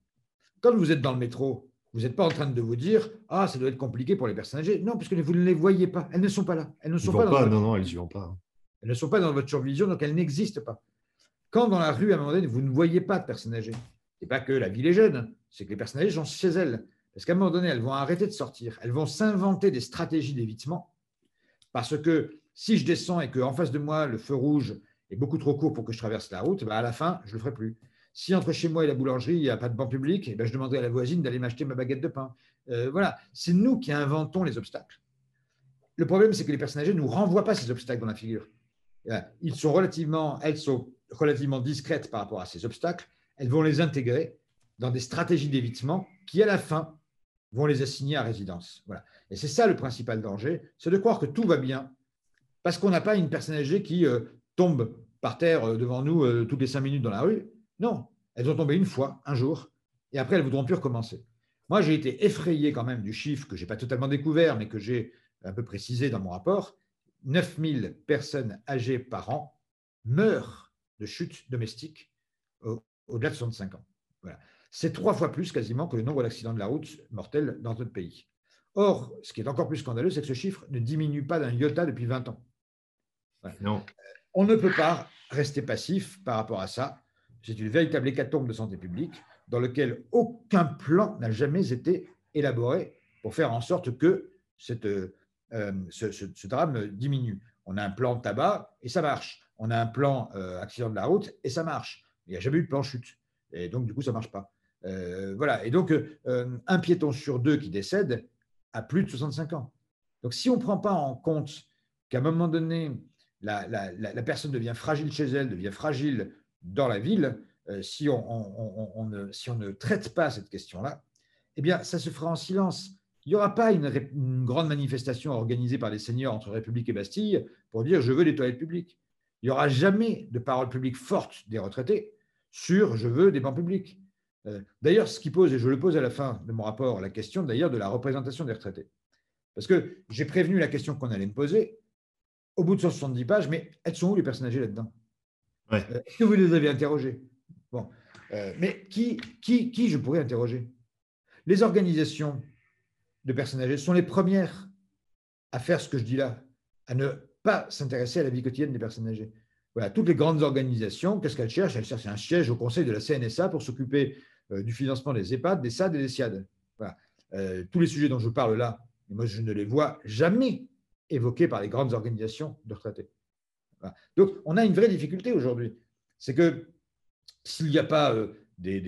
Quand vous êtes dans le métro, vous n'êtes pas en train de vous dire Ah, ça doit être compliqué pour les personnes âgées. Non, puisque vous ne les voyez pas. Elles ne sont pas là. Elles ne sont pas, dans Non, non, elles n'y vont pas. Elles ne sont pas dans votre survision, donc elles n'existent pas. Quand dans la rue, à un moment donné, vous ne voyez pas de personnes âgées, n'est pas que la ville est jeune, c'est que les personnes âgées sont chez elles. Parce qu'à un moment donné, elles vont arrêter de sortir. Elles vont s'inventer des stratégies d'évitement parce que si je descends et qu'en face de moi, le feu rouge est beaucoup trop court pour que je traverse la route, bah, à la fin, je ne le ferai plus. Si entre chez moi et la boulangerie, il n'y a pas de banc public, eh ben, je demanderai à la voisine d'aller m'acheter ma baguette de pain. Euh, voilà, c'est nous qui inventons les obstacles. Le problème, c'est que les personnes âgées ne nous renvoient pas ces obstacles dans la figure. Euh, ils sont relativement, elles sont relativement discrètes par rapport à ces obstacles. Elles vont les intégrer dans des stratégies d'évitement qui, à la fin, vont les assigner à résidence. Voilà. Et c'est ça le principal danger, c'est de croire que tout va bien parce qu'on n'a pas une personne âgée qui euh, tombe par terre euh, devant nous euh, toutes les cinq minutes dans la rue. Non, elles ont tombé une fois, un jour, et après elles voudront plus recommencer. Moi, j'ai été effrayé quand même du chiffre que je n'ai pas totalement découvert, mais que j'ai un peu précisé dans mon rapport. 9000 personnes âgées par an meurent de chute domestique au-delà de 65 ans. Voilà. C'est trois fois plus quasiment que le nombre d'accidents de la route mortels dans notre pays. Or, ce qui est encore plus scandaleux, c'est que ce chiffre ne diminue pas d'un iota depuis 20 ans. Non. On ne peut pas rester passif par rapport à ça. C'est une véritable hécatombe de santé publique dans lequel aucun plan n'a jamais été élaboré pour faire en sorte que cette, euh, ce, drame diminue. On a un plan tabac et ça marche. On a un plan euh, accident de la route et ça marche. Il n'y a jamais eu de plan chute. Et donc, du coup, ça ne marche pas. Euh, voilà. Et donc, un piéton sur deux qui décède à plus de 65 ans. Donc, si on ne prend pas en compte qu'à un moment donné, la, personne devient fragile chez elle, devient fragile dans la ville, euh, si, on, ne, si, on, ne, traite pas cette question-là, eh bien, ça se fera en silence. Il n'y aura pas une, grande manifestation organisée par les seigneurs entre République et Bastille pour dire je veux des toilettes publiques. Il n'y aura jamais de parole publique forte des retraités sur je veux des bancs publics. Euh, d'ailleurs, ce qui pose, et je le pose à la fin de mon rapport, la question d'ailleurs de la représentation des retraités. Parce que j'ai prévenu la question qu'on allait me poser, au bout de 170 pages, mais elles sont où les personnes âgées là-dedans? Est-ce que vous les avez interrogés Bon. mais qui, qui, qui je pourrais interroger? Les organisations de personnes âgées sont les premières à faire ce que je dis là, à ne pas s'intéresser à la vie quotidienne des personnes âgées. Toutes les grandes organisations, qu'est-ce qu'elles cherchent? Elles cherchent un siège au conseil de la CNSA pour s'occuper euh, du financement des EHPAD, des SAD et des SIAD. Euh, tous les sujets dont je parle là, moi je ne les vois jamais évoqués par les grandes organisations de retraités. Donc on a une vraie difficulté aujourd'hui. C'est que s'il n'y a pas euh, des,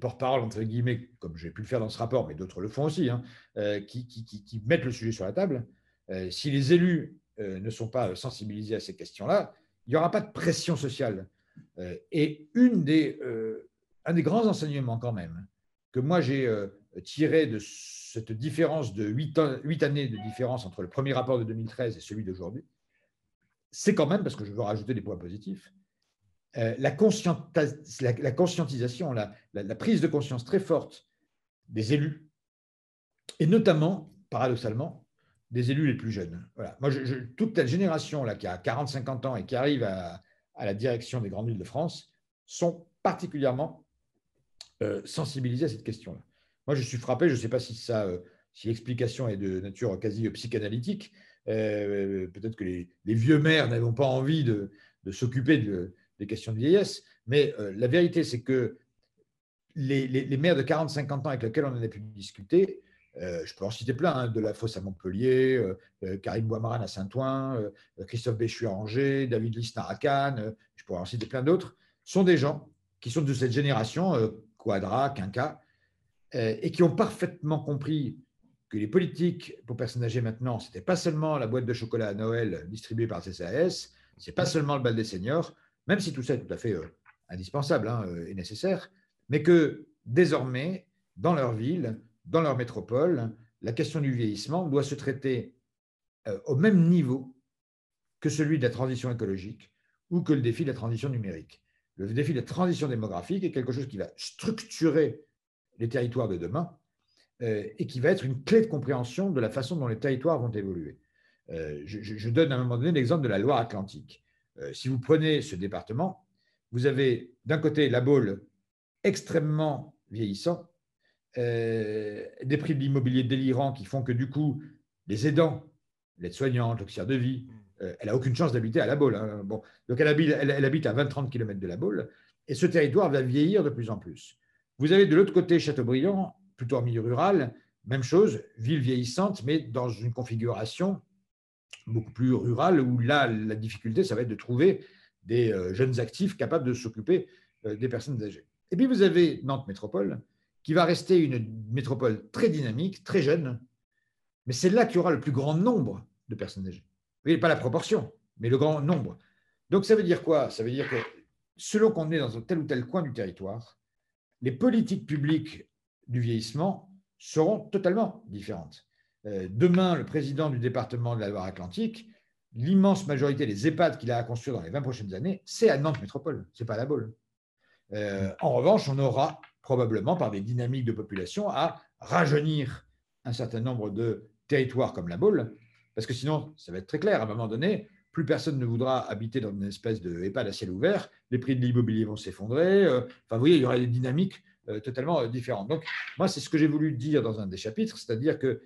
porte-paroles, entre guillemets, comme j'ai pu le faire dans ce rapport, mais d'autres le font aussi, hein, qui, mettent le sujet sur la table, si les élus ne sont pas sensibilisés à ces questions-là, il n'y aura pas de pression sociale. Euh, et une des, euh, un des grands enseignements quand même que moi j'ai euh, tiré de cette différence de huit années de différence entre le premier rapport de 2013 et celui d'aujourd'hui, c'est quand même, parce que je veux rajouter des points positifs, la, la, conscientisation, la, la, prise de conscience très forte des élus, et notamment, paradoxalement, des élus les plus jeunes. Moi, toute la génération là, qui a 40-50 ans et qui arrive à, la direction des grandes villes de France sont particulièrement euh, sensibilisés à cette question-là. Moi, je suis frappé, je ne sais pas si, euh, l'explication est de nature quasi psychanalytique. Euh, peut-être que les, vieux maires n'avons pas envie de, s'occuper des questions de vieillesse, mais la vérité, c'est que les, les, maires de 40-50 ans avec lesquels on en a pu discuter euh, je peux en citer plein, hein, de la Fosse à Montpellier, euh, euh, Karim Boimaran à Saint-Ouen, Christophe Béchu à Angers, David Lisnard à Cannes, je pourrais en citer plein d'autres, sont des gens qui sont de cette génération, Quadra, Quinca, et qui ont parfaitement compris que les politiques pour personnes âgées maintenant, ce n'était pas seulement la boîte de chocolat à Noël distribuée par CSAS, ce n'est pas seulement le bal des seniors, même si tout ça est tout à fait indispensable hein, et nécessaire, mais que désormais, dans leur ville, dans leur métropole, la question du vieillissement doit se traiter euh, au même niveau que celui de la transition écologique ou que le défi de la transition numérique. Le défi de la transition démographique est quelque chose qui va structurer les territoires de demain euh, et qui va être une clé de compréhension de la façon dont les territoires vont évoluer. Euh, je, donne à un moment donné l'exemple de la Loire-Atlantique. si vous prenez ce département, vous avez d'un côté la Baule extrêmement vieillissant euh, des prix de l'immobilier délirants qui font que du coup, les aidants, l'aide-soignante, l'auxiliaire de vie, euh, elle n'a aucune chance d'habiter à La Baule. Hein. Bon, donc elle habite, elle, habite à 20-30 km de La Baule, et ce territoire va vieillir de plus en plus. Vous avez de l'autre côté Châteaubriand, plutôt en milieu rural, même chose, ville vieillissante, mais dans une configuration beaucoup plus rurale, où là, la difficulté, ça va être de trouver des euh, jeunes actifs capables de s'occuper des personnes âgées. Et puis vous avez Nantes Métropole, qui va rester une métropole très dynamique, très jeune, mais c'est là qu'il y aura le plus grand nombre de personnes âgées. Oui, pas la proportion, mais le grand nombre. Donc ça veut dire quoi? Ça veut dire que selon qu'on est dans tel ou tel coin du territoire, les politiques publiques du vieillissement seront totalement différentes. Euh, demain, le président du département de la Loire-Atlantique, l'immense majorité des EHPAD qu'il a à construire dans les 20 prochaines années, c'est à Nantes Métropole, ce n'est pas à la Baule. Euh, en revanche, on aura probablement par des dynamiques de population, à rajeunir un certain nombre de territoires comme la Baule, parce que sinon, ça va être très clair, à un moment donné, plus personne ne voudra habiter dans une espèce de EHPAD à ciel ouvert, les prix de l'immobilier vont s'effondrer, euh, enfin, vous voyez, il y aura des dynamiques euh, totalement euh, différentes. Donc, moi, c'est ce que j'ai voulu dire dans un des chapitres, c'est-à-dire que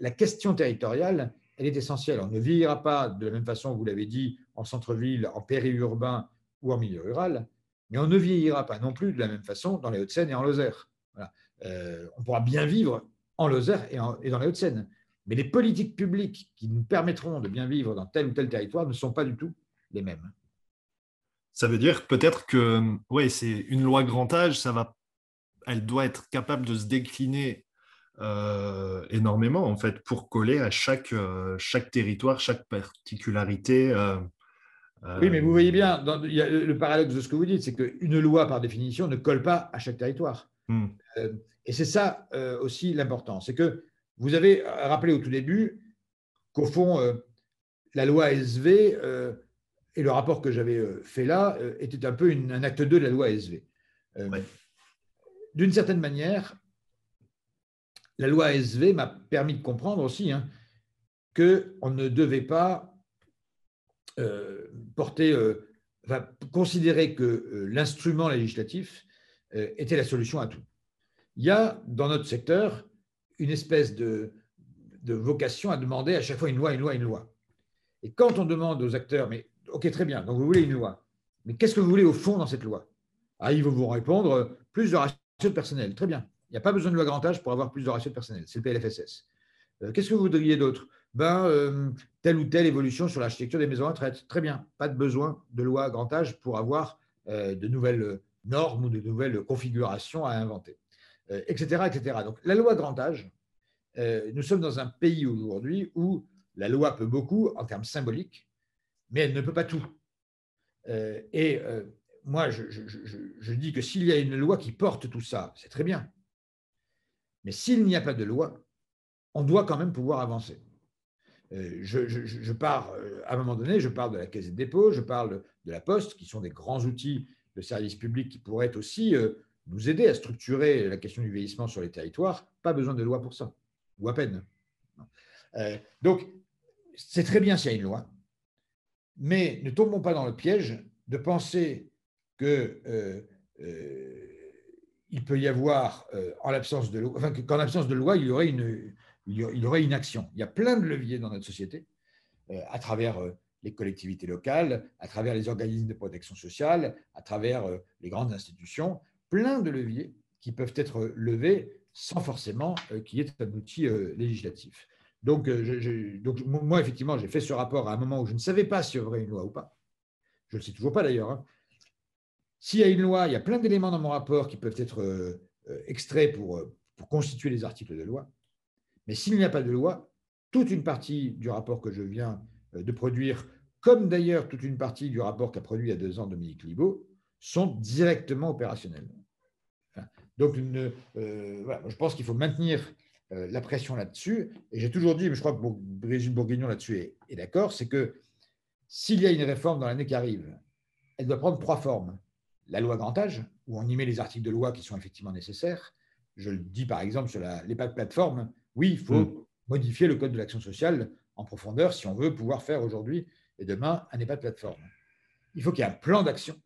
la question territoriale, elle est essentielle. On ne vieillira pas de la même façon, vous l'avez dit, en centre-ville, en périurbain ou en milieu rural. Mais on ne vieillira pas non plus de la même façon dans les Hauts-de-Seine et en Lozère. Euh, on pourra bien vivre en Lozère et, dans les Hauts-de-Seine. Mais les politiques publiques qui nous permettront de bien vivre dans tel ou tel territoire ne sont pas du tout les mêmes. Ça veut dire peut-être que ouais, c'est une loi grand âge, ça va, elle doit être capable de se décliner euh, énormément en fait pour coller à chaque, euh, territoire, chaque particularité. Oui, mais vous voyez bien, il y a le paradoxe de ce que vous dites, c'est qu'une loi, par définition, ne colle pas à chaque territoire. Hmm. Euh, et c'est ça euh, aussi l'important. C'est que vous avez rappelé au tout début qu'au fond, la loi SV et le rapport que j'avais fait là était un peu un acte 2 de la loi SV. D'une certaine manière, la loi SV m'a permis de comprendre aussi hein, qu'on ne devait pas euh, porter euh, considérer que l'instrument législatif était la solution à tout. Il y a dans notre secteur une espèce de, de vocation à demander à chaque fois une loi, une loi, une loi. Et quand on demande aux acteurs, mais ok, très bien, donc vous voulez une loi, mais qu'est-ce que vous voulez au fond dans cette loi? Ah, Ils vont vous répondre plus de ratio de personnel. Très bien. Il n'y a pas besoin de loi grand âge pour avoir plus de ratio de personnel. C'est le PLFSS. Euh, qu'est-ce que vous voudriez d'autre? Ben, euh, Telle ou telle évolution sur l'architecture des maisons à retraite. Très bien. Pas de besoin de loi grand âge pour avoir euh, de nouvelles normes ou de nouvelles configurations à inventer, etc., etc. Donc, la loi grand âge, nous sommes dans un pays aujourd'hui où la loi peut beaucoup en termes symboliques, mais elle ne peut pas tout. et moi, je, dis que s'il y a une loi qui porte tout ça, c'est très bien. Mais s'il n'y a pas de loi, on doit quand même pouvoir avancer. Euh, je, pars, euh, à un moment donné, je parle de la Caisse des dépôts, je parle de la Poste, qui sont des grands outils de service public qui pourraient aussi euh, nous aider à structurer la question du vieillissement sur les territoires. Pas besoin de loi pour ça, ou à peine. donc, c'est très bien s'il y a une loi, mais ne tombons pas dans le piège de penser que peut y avoir, en l'absence de loi, qu'en l'absence de loi, il y, aurait une, il y aurait une action. Il y a plein de leviers dans notre société, à travers les collectivités locales, à travers les organismes de protection sociale, à travers les grandes institutions, plein de leviers qui peuvent être levés sans forcément qu'il y ait un outil législatif. Donc, moi, effectivement, j'ai fait ce rapport à un moment où je ne savais pas s'il y aurait une loi ou pas. Je ne le sais toujours pas d'ailleurs. Hein. S'il y a une loi, il y a plein d'éléments dans mon rapport qui peuvent être euh, euh, extraits euh, pour constituer les articles de loi. Mais s'il n'y a pas de loi, toute une partie du rapport que je viens de produire, comme d'ailleurs toute une partie du rapport qu'a produit il y a deux ans Dominique Libaud, sont directement opérationnels. Donc, je pense qu'il faut maintenir la pression là-dessus. Et j'ai toujours dit, mais je crois que Brigitte Bourguignon là-dessus est, d'accord, c'est que s'il y a une réforme dans l'année qui arrive, elle doit prendre trois formes la loi grand âge, où on y met les articles de loi qui sont effectivement nécessaires. Je le dis par exemple sur les plateformes, oui, il faut mm. modifier le code de l'action sociale en profondeur si on veut pouvoir faire aujourd'hui et demain un EHPAD plateforme. Il faut qu'il y ait un plan d'action.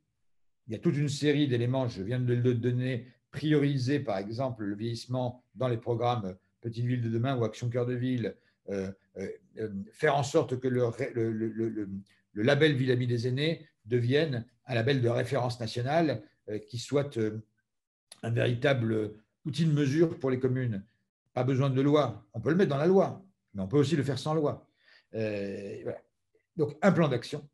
Il y a toute une série d'éléments, je viens de le donner, prioriser par exemple le vieillissement dans les programmes Petite Ville de demain ou Action Cœur de Ville, euh, euh, euh, faire en sorte que le, le label Ville Amie des aînés devienne un label de référence nationale qui soit un véritable outil de mesure pour les communes. Pas besoin de loi. On peut le mettre dans la loi, mais on peut aussi le faire sans loi. Euh, Donc, un plan d'action.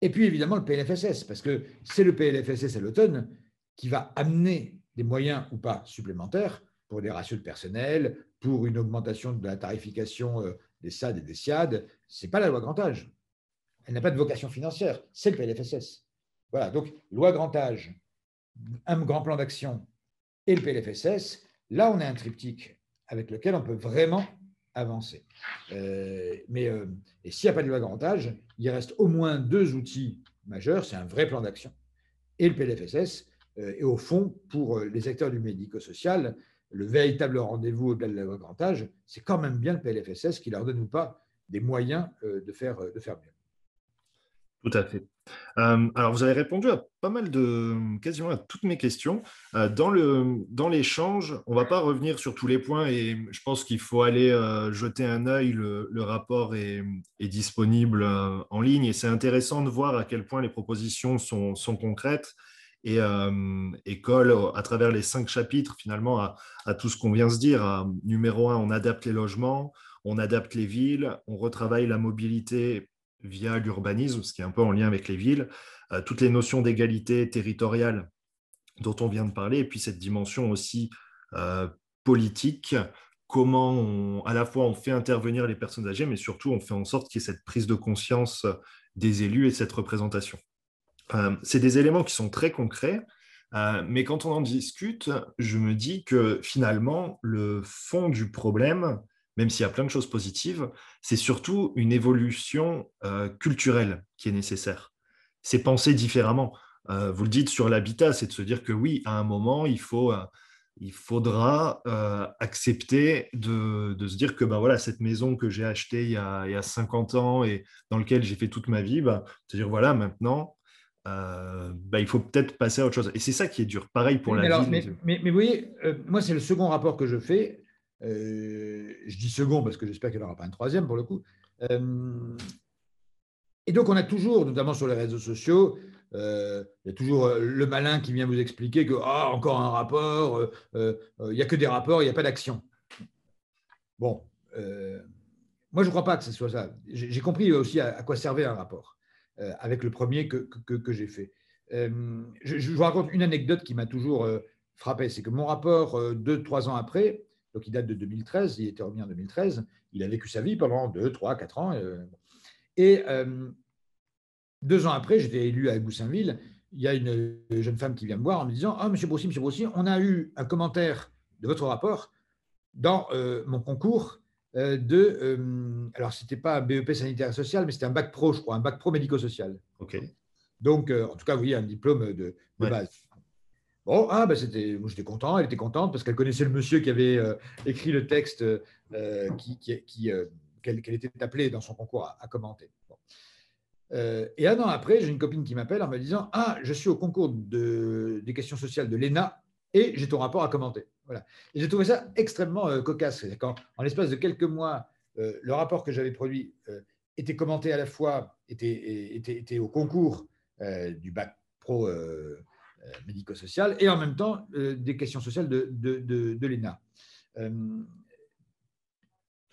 Et puis, évidemment, le PLFSS, parce que c'est le PLFSS à l'automne qui va amener des moyens ou pas supplémentaires pour des ratios de personnel, pour une augmentation de la tarification des SAD et des SIAD. Ce n'est pas la loi grand âge. Elle n'a pas de vocation financière. C'est le PLFSS. Voilà, donc loi grand âge, un grand plan d'action et le PLFSS, là on a un triptyque avec lequel on peut vraiment avancer. Euh, mais euh, et s'il n'y a pas de loi grand âge, il reste au moins deux outils majeurs, c'est un vrai plan d'action et le PLFSS. Euh, et au fond, pour les acteurs du médico-social, le véritable rendez-vous au-delà de la loi grand âge, c'est quand même bien le PLFSS qui leur donne ou pas des moyens de faire, de faire mieux. Tout à fait. Euh, alors, vous avez répondu à pas mal de, quasiment à toutes mes questions. Euh, dans, le, dans l'échange, on ne va pas revenir sur tous les points et je pense qu'il faut aller euh, jeter un œil. Le, rapport est, disponible en ligne et c'est intéressant de voir à quel point les propositions sont, concrètes et, collent à travers les cinq chapitres finalement à, à tout ce qu'on vient se dire. numéro un, on adapte les logements, on adapte les villes, on retravaille la mobilité via l'urbanisme, ce qui est un peu en lien avec les villes, euh, toutes les notions d'égalité territoriale dont on vient de parler, et puis cette dimension aussi euh, politique, comment à la fois on fait intervenir les personnes âgées, mais surtout on fait en sorte qu'il y ait cette prise de conscience des élus et cette représentation. Euh, c'est des éléments qui sont très concrets, mais quand on en discute, je me dis que finalement, le fond du problème, même s'il y a plein de choses positives, c'est surtout une évolution euh, culturelle qui est nécessaire. C'est penser différemment. Euh, vous le dites sur l'habitat, c'est de se dire que oui, à un moment, il, faut, euh, il faudra accepter de, se dire que ben voilà, cette maison que j'ai achetée il y, a, il y, a, 50 ans et dans laquelle j'ai fait toute ma vie, ben, c'est-à-dire voilà, maintenant, euh, bah, il faut peut-être passer à autre chose. Et c'est ça qui est dur. Pareil pour la ville. Mais, vous voyez, euh, moi, c'est le second rapport que je fais. Euh, je dis second parce que j'espère qu'il n'y aura pas un troisième pour le coup. et donc, on a toujours, notamment sur les réseaux sociaux, il y a toujours le malin qui vient vous expliquer que ah, encore un rapport, il n'y a que des rapports, il n'y a pas d'action. Bon, moi, je ne crois pas que ce soit ça. J'ai compris aussi à quoi servait un rapport. Euh, avec le premier que, que, j'ai fait. Euh, je, vous raconte une anecdote qui m'a toujours euh, frappé. C'est que mon rapport, deux, trois ans après, donc il date de 2013, il était remis en 2013, il a vécu sa vie pendant deux, trois, quatre ans. et deux ans après, j'étais élu à Goussainville. Il y a une jeune femme qui vient me voir en me disant Ah, monsieur Broussy, monsieur Broussy, on a eu un commentaire de votre rapport dans mon concours euh, de. Euh, alors, ce n'était pas un BEP sanitaire et social, mais c'était un bac pro, je crois, un bac pro médico-social. OK. Donc, euh, en tout cas, vous voyez, un diplôme de, base. Bon, ah, ben c'était, j'étais content, elle était contente parce qu'elle connaissait le monsieur qui avait écrit le texte qui, qui, qu'elle, était appelée dans son concours à, commenter. et un an après, j'ai une copine qui m'appelle en me disant Ah, je suis au concours de, des questions sociales de l'ENA et j'ai ton rapport à commenter. Voilà. Et j'ai trouvé ça extrêmement euh, cocasse. En l'espace de quelques mois, euh, le rapport que j'avais produit euh, était commenté à la fois, était, était, était au concours du bac pro médico-social et en même temps des questions sociales de, de, de, l'ENA.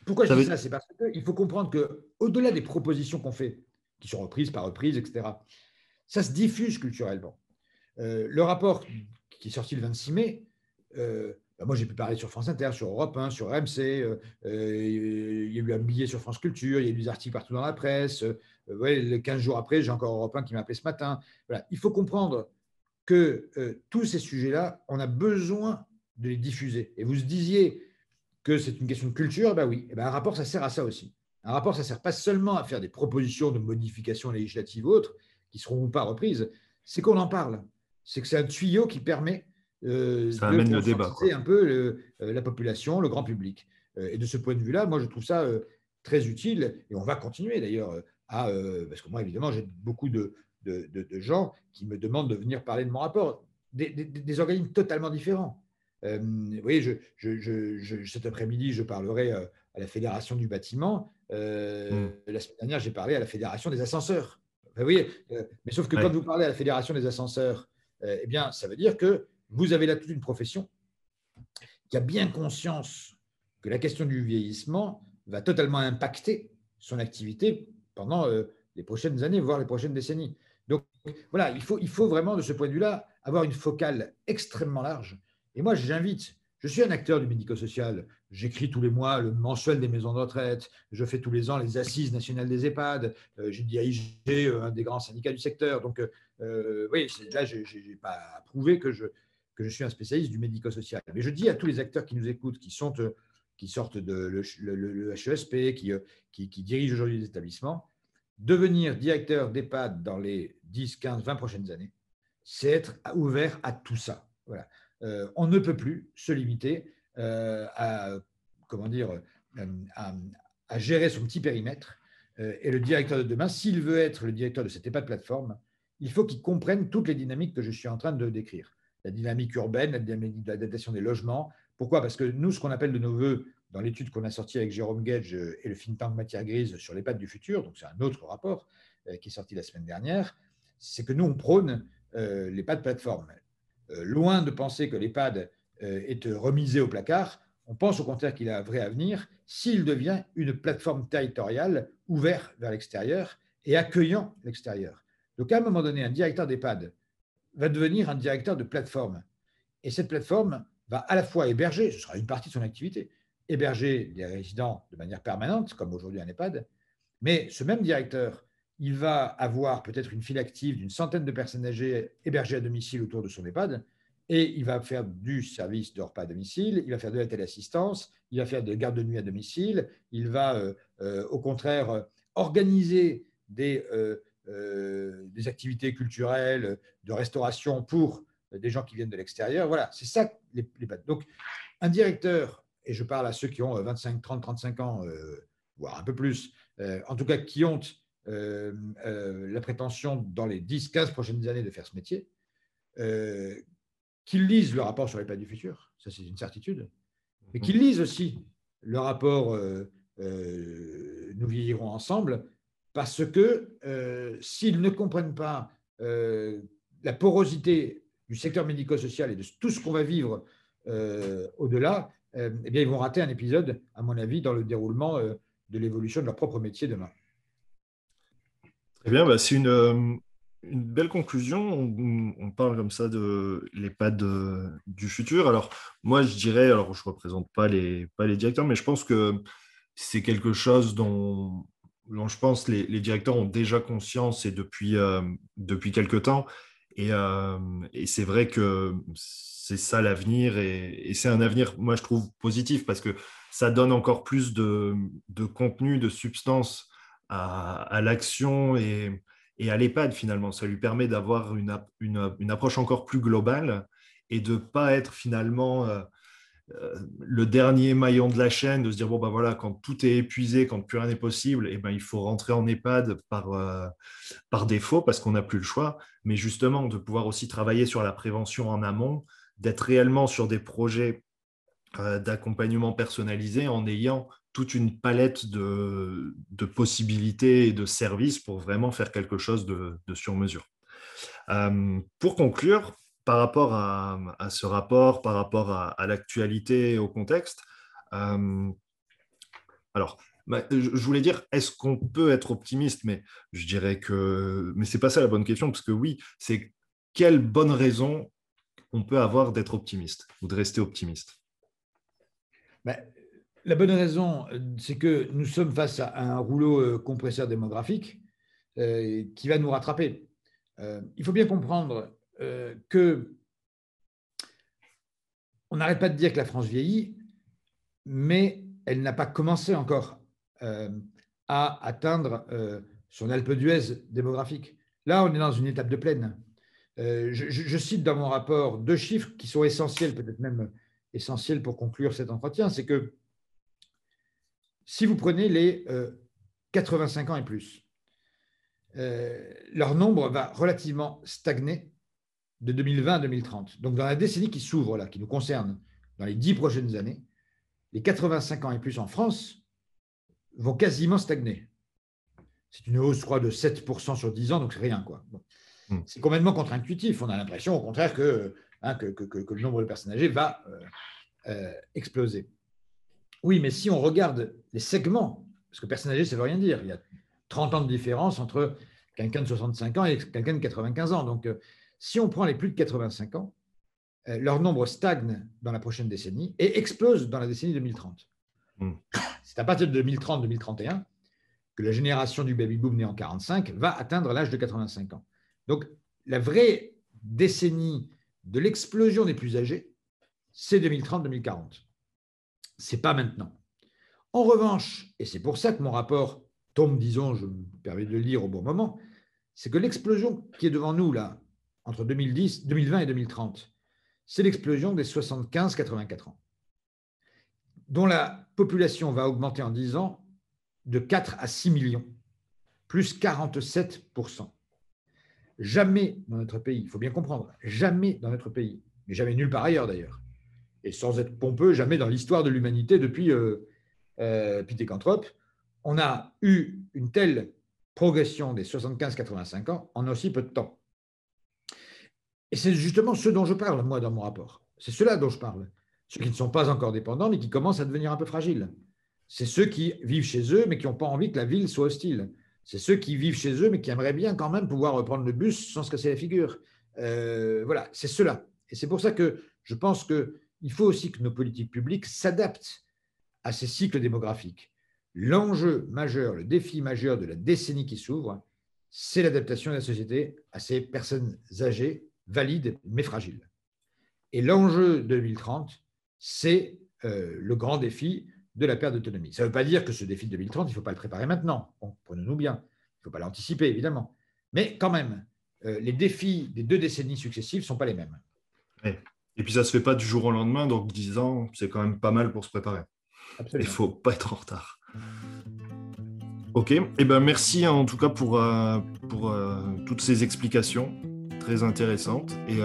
pourquoi je dis ça? C'est parce qu'il faut comprendre qu'au-delà des propositions qu'on fait, qui sont reprises par reprise, etc., ça se diffuse culturellement. le rapport qui est sorti le 26 mai, euh, bah, moi, j'ai pu parler sur France Inter, sur Europe 1, sur RMC. Euh, euh, il y a eu un billet sur France Culture, il y a eu des articles partout dans la presse. Ouais, 15 jours après, j'ai encore Europe 1 qui m'a appelé ce matin. Voilà. Il faut comprendre que tous ces sujets-là, on a besoin de les diffuser. Et vous disiez que c'est une question de culture, ben oui. Et ben un rapport, ça sert à ça aussi. Un rapport, ça ne sert pas seulement à faire des propositions de modifications législatives ou autres, qui seront ou pas reprises, c'est qu'on en parle. C'est que c'est un tuyau qui permet euh, ça amène le débat. un peu euh, la population, le grand public. Euh, et de ce point de vue-là, moi, je trouve ça très utile. Et on va continuer d'ailleurs à. parce que moi, évidemment, j'ai beaucoup de, de, gens qui me demandent de venir parler de mon rapport, des, organismes totalement différents. vous voyez, je, je, cet après-midi, je parlerai à la Fédération du bâtiment. Hmm. La semaine dernière, j'ai parlé à la Fédération des ascenseurs. vous voyez, mais sauf que quand vous parlez à la Fédération des ascenseurs, eh bien, ça veut dire que vous avez là toute une profession qui a bien conscience que la question du vieillissement va totalement impacter son activité pendant euh, les prochaines années, voire les prochaines décennies. Voilà, il faut, il faut vraiment, de ce point de vue-là, avoir une focale extrêmement large. Et moi, j'invite, je suis un acteur du médico-social, j'écris tous les mois le mensuel des maisons de retraite, je fais tous les ans les assises nationales des EHPAD, euh, j'ai dirigé euh, un des grands syndicats du secteur. Donc oui, là, je n'ai pas prouvé que je, que je suis un spécialiste du médico-social. Mais je dis à tous les acteurs qui nous écoutent, qui, euh, qui sortent de le, HESP, euh, qui, qui, dirigent aujourd'hui les établissements, devenir directeur d'EHPAD dans les 10, 15, 20 prochaines années, c'est être ouvert à tout ça. Euh, on ne peut plus se limiter à, comment dire, à, gérer son petit périmètre. et le directeur de demain, s'il veut être le directeur de cette EHPAD plateforme, il faut qu'il comprenne toutes les dynamiques que je suis en train de décrire la dynamique urbaine, la dynamique d'adaptation des logements. Pourquoi? Parce que nous, ce qu'on appelle de nos voeux, dans l'étude qu'on a sortie avec Jérôme Gage et le think tank Matière Grise sur les pattes du futur, donc c'est un autre rapport euh, qui est sorti la semaine dernière, c'est que nous, on prône euh, les pads plateforme. Euh, loin de penser que l'EHPAD est remisé au placard, on pense au contraire qu'il a un vrai avenir s'il devient une plateforme territoriale ouverte vers l'extérieur et accueillant l'extérieur. Donc, à un moment donné, un directeur d'EHPAD va devenir un directeur de plateforme. Et cette plateforme va à la fois héberger, ce sera une partie de son activité, héberger des résidents de manière permanente, comme aujourd'hui un EHPAD, mais ce même directeur, il va avoir peut-être une file active d'une centaine de personnes âgées hébergées à domicile autour de son EHPAD, et il va faire du service de repas à domicile, il va faire de la téléassistance, il va faire de garde de nuit à domicile, il va euh, euh, au contraire organiser des, euh, des activités culturelles, de restauration pour des gens qui viennent de l'extérieur. Voilà, c'est ça les, les Donc, un directeur, et je parle à ceux qui ont 25, 30, 35 ans, euh, voire un peu plus, euh, en tout cas qui ont la prétention dans les 10-15 prochaines années de faire ce métier, qu'ils lisent le rapport sur les plats du futur, ça c'est une certitude, mais qu'ils lisent aussi le rapport Nous vieillirons ensemble, parce que s'ils ne comprennent pas la porosité du secteur médico-social et de tout ce qu'on va vivre au-delà, eh bien, ils vont rater un épisode, à mon avis, dans le déroulement de l'évolution de leur propre métier demain. Très bien, bah, c'est une, euh, une, belle conclusion. On, parle comme ça de l'EHPAD du futur. Alors, moi, je dirais, alors je ne représente pas les, pas les directeurs, mais je pense que c'est quelque chose dont, je pense les, les, directeurs ont déjà conscience et depuis, euh, depuis quelque temps. Euh, et c'est vrai que c'est ça l'avenir et, et c'est un avenir, moi, je trouve positif parce que ça donne encore plus de, contenu, de substance à, l'action et, à l'EHPAD finalement. Ça lui permet d'avoir une, approche encore plus globale et de ne pas être finalement euh, euh, le dernier maillon de la chaîne, de se dire, bon, ben voilà, quand tout est épuisé, quand plus rien n'est possible, et eh ben, il faut rentrer en EHPAD par, euh, par défaut parce qu'on n'a plus le choix. Mais justement, de pouvoir aussi travailler sur la prévention en amont, d'être réellement sur des projets euh, d'accompagnement personnalisé en ayant toute une palette de, possibilités et de services pour vraiment faire quelque chose de, sur mesure. Euh, pour conclure, par rapport à, ce rapport, par rapport à, l'actualité et au contexte, euh, alors, bah, je, voulais dire, est-ce qu'on peut être optimiste? Mais je dirais que, mais c'est pas ça la bonne question, parce que oui, c'est quelle bonne raison on peut avoir d'être optimiste ou de rester optimiste ben, la bonne raison, c'est que nous sommes face à un rouleau euh, compresseur démographique euh, qui va nous rattraper. Euh, il faut bien comprendre que on n'arrête pas de dire que la France vieillit, mais elle n'a pas commencé encore à atteindre son Alpe démographique. Là, on est dans une étape de plaine. Je, cite dans mon rapport deux chiffres qui sont essentiels, peut-être même essentiel pour conclure cet entretien, c'est que si vous prenez les 85 euh, ans et plus, euh, leur nombre va relativement stagner de 2020 à 2030. Donc dans la décennie qui s'ouvre là, qui nous concerne, dans les dix prochaines années, les 85 ans et plus en France vont quasiment stagner. C'est une hausse, je crois, de 7% sur 10 ans, donc c'est rien. quoi. Hmm. C'est complètement contre-intuitif. On a l'impression, au contraire, que Hein, que, le nombre de personnes âgées va euh, euh, exploser. Oui, mais si on regarde les segments, parce que personne âgée, ça ne veut rien dire, il y a 30 ans de différence entre quelqu'un de 65 ans et quelqu'un de 95 ans. Donc, euh, si on prend les plus de 85 ans, leur nombre stagne dans la prochaine décennie et explose dans la décennie 2030. Hmm. C'est à partir de 2030-2031 que la génération du baby-boom né en 45 va atteindre l'âge de 85 ans. Donc, la vraie décennie de l'explosion des plus âgés, c'est 2030-2040. Ce n'est pas maintenant. En revanche, et c'est pour ça que mon rapport tombe, disons, je me permets de le lire au bon moment, c'est que l'explosion qui est devant nous, là, entre 2010, 2020 et 2030, c'est l'explosion des 75-84 ans, dont la population va augmenter en 10 ans de 4 à 6 millions, plus 47 Jamais dans notre pays, il faut bien comprendre, jamais dans notre pays, mais jamais nulle part ailleurs d'ailleurs, et sans être pompeux, jamais dans l'histoire de l'humanité depuis euh, euh on a eu une telle progression des 75-85 ans en aussi peu de temps. Et c'est justement ce dont je parle, moi, dans mon rapport. C'est cela dont je parle. Ceux qui ne sont pas encore dépendants, mais qui commencent à devenir un peu fragiles. C'est ceux qui vivent chez eux, mais qui n'ont pas envie que la ville soit hostile c'est ceux qui vivent chez eux, mais qui aimeraient bien quand même pouvoir reprendre le bus sans se casser la figure. Euh, voilà, c'est cela. Et c'est pour ça que je pense qu'il faut aussi que nos politiques publiques s'adaptent à ces cycles démographiques. L'enjeu majeur, le défi majeur de la décennie qui s'ouvre, c'est l'adaptation de la société à ces personnes âgées, valides, mais fragiles. Et l'enjeu de 2030, c'est euh, le grand défi de la perte d'autonomie. Ça ne veut pas dire que ce défi de 2030, il ne faut pas le préparer maintenant. prenons-nous bien. Il ne faut pas l'anticiper, évidemment. Mais quand même, euh, les défis des deux décennies successives ne sont pas les mêmes. Et puis ça ne se fait pas du jour au lendemain, donc 10 ans, c'est quand même pas mal pour se préparer. Il ne faut pas être en retard. Ok, et eh ben merci en tout cas pour, pour toutes ces explications très intéressantes et,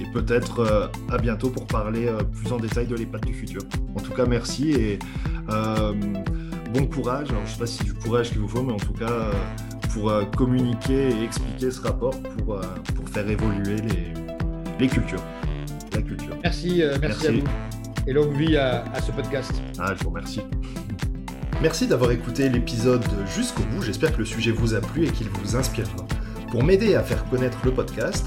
et peut-être à bientôt pour parler plus en détail de l'EHPAD du futur. En tout cas, merci et bon courage. Alors, je ne sais pas si du courage qu'il vous faut, mais en tout cas pour communiquer et expliquer ce rapport pour, pour faire évoluer les, les cultures. La culture. Merci, euh, merci, à vous. Et longue vie à, à ce podcast. Ah, je vous remercie. Merci d'avoir écouté l'épisode jusqu'au bout. J'espère que le sujet vous a plu et qu'il vous inspirera. Pour m'aider à faire connaître le podcast,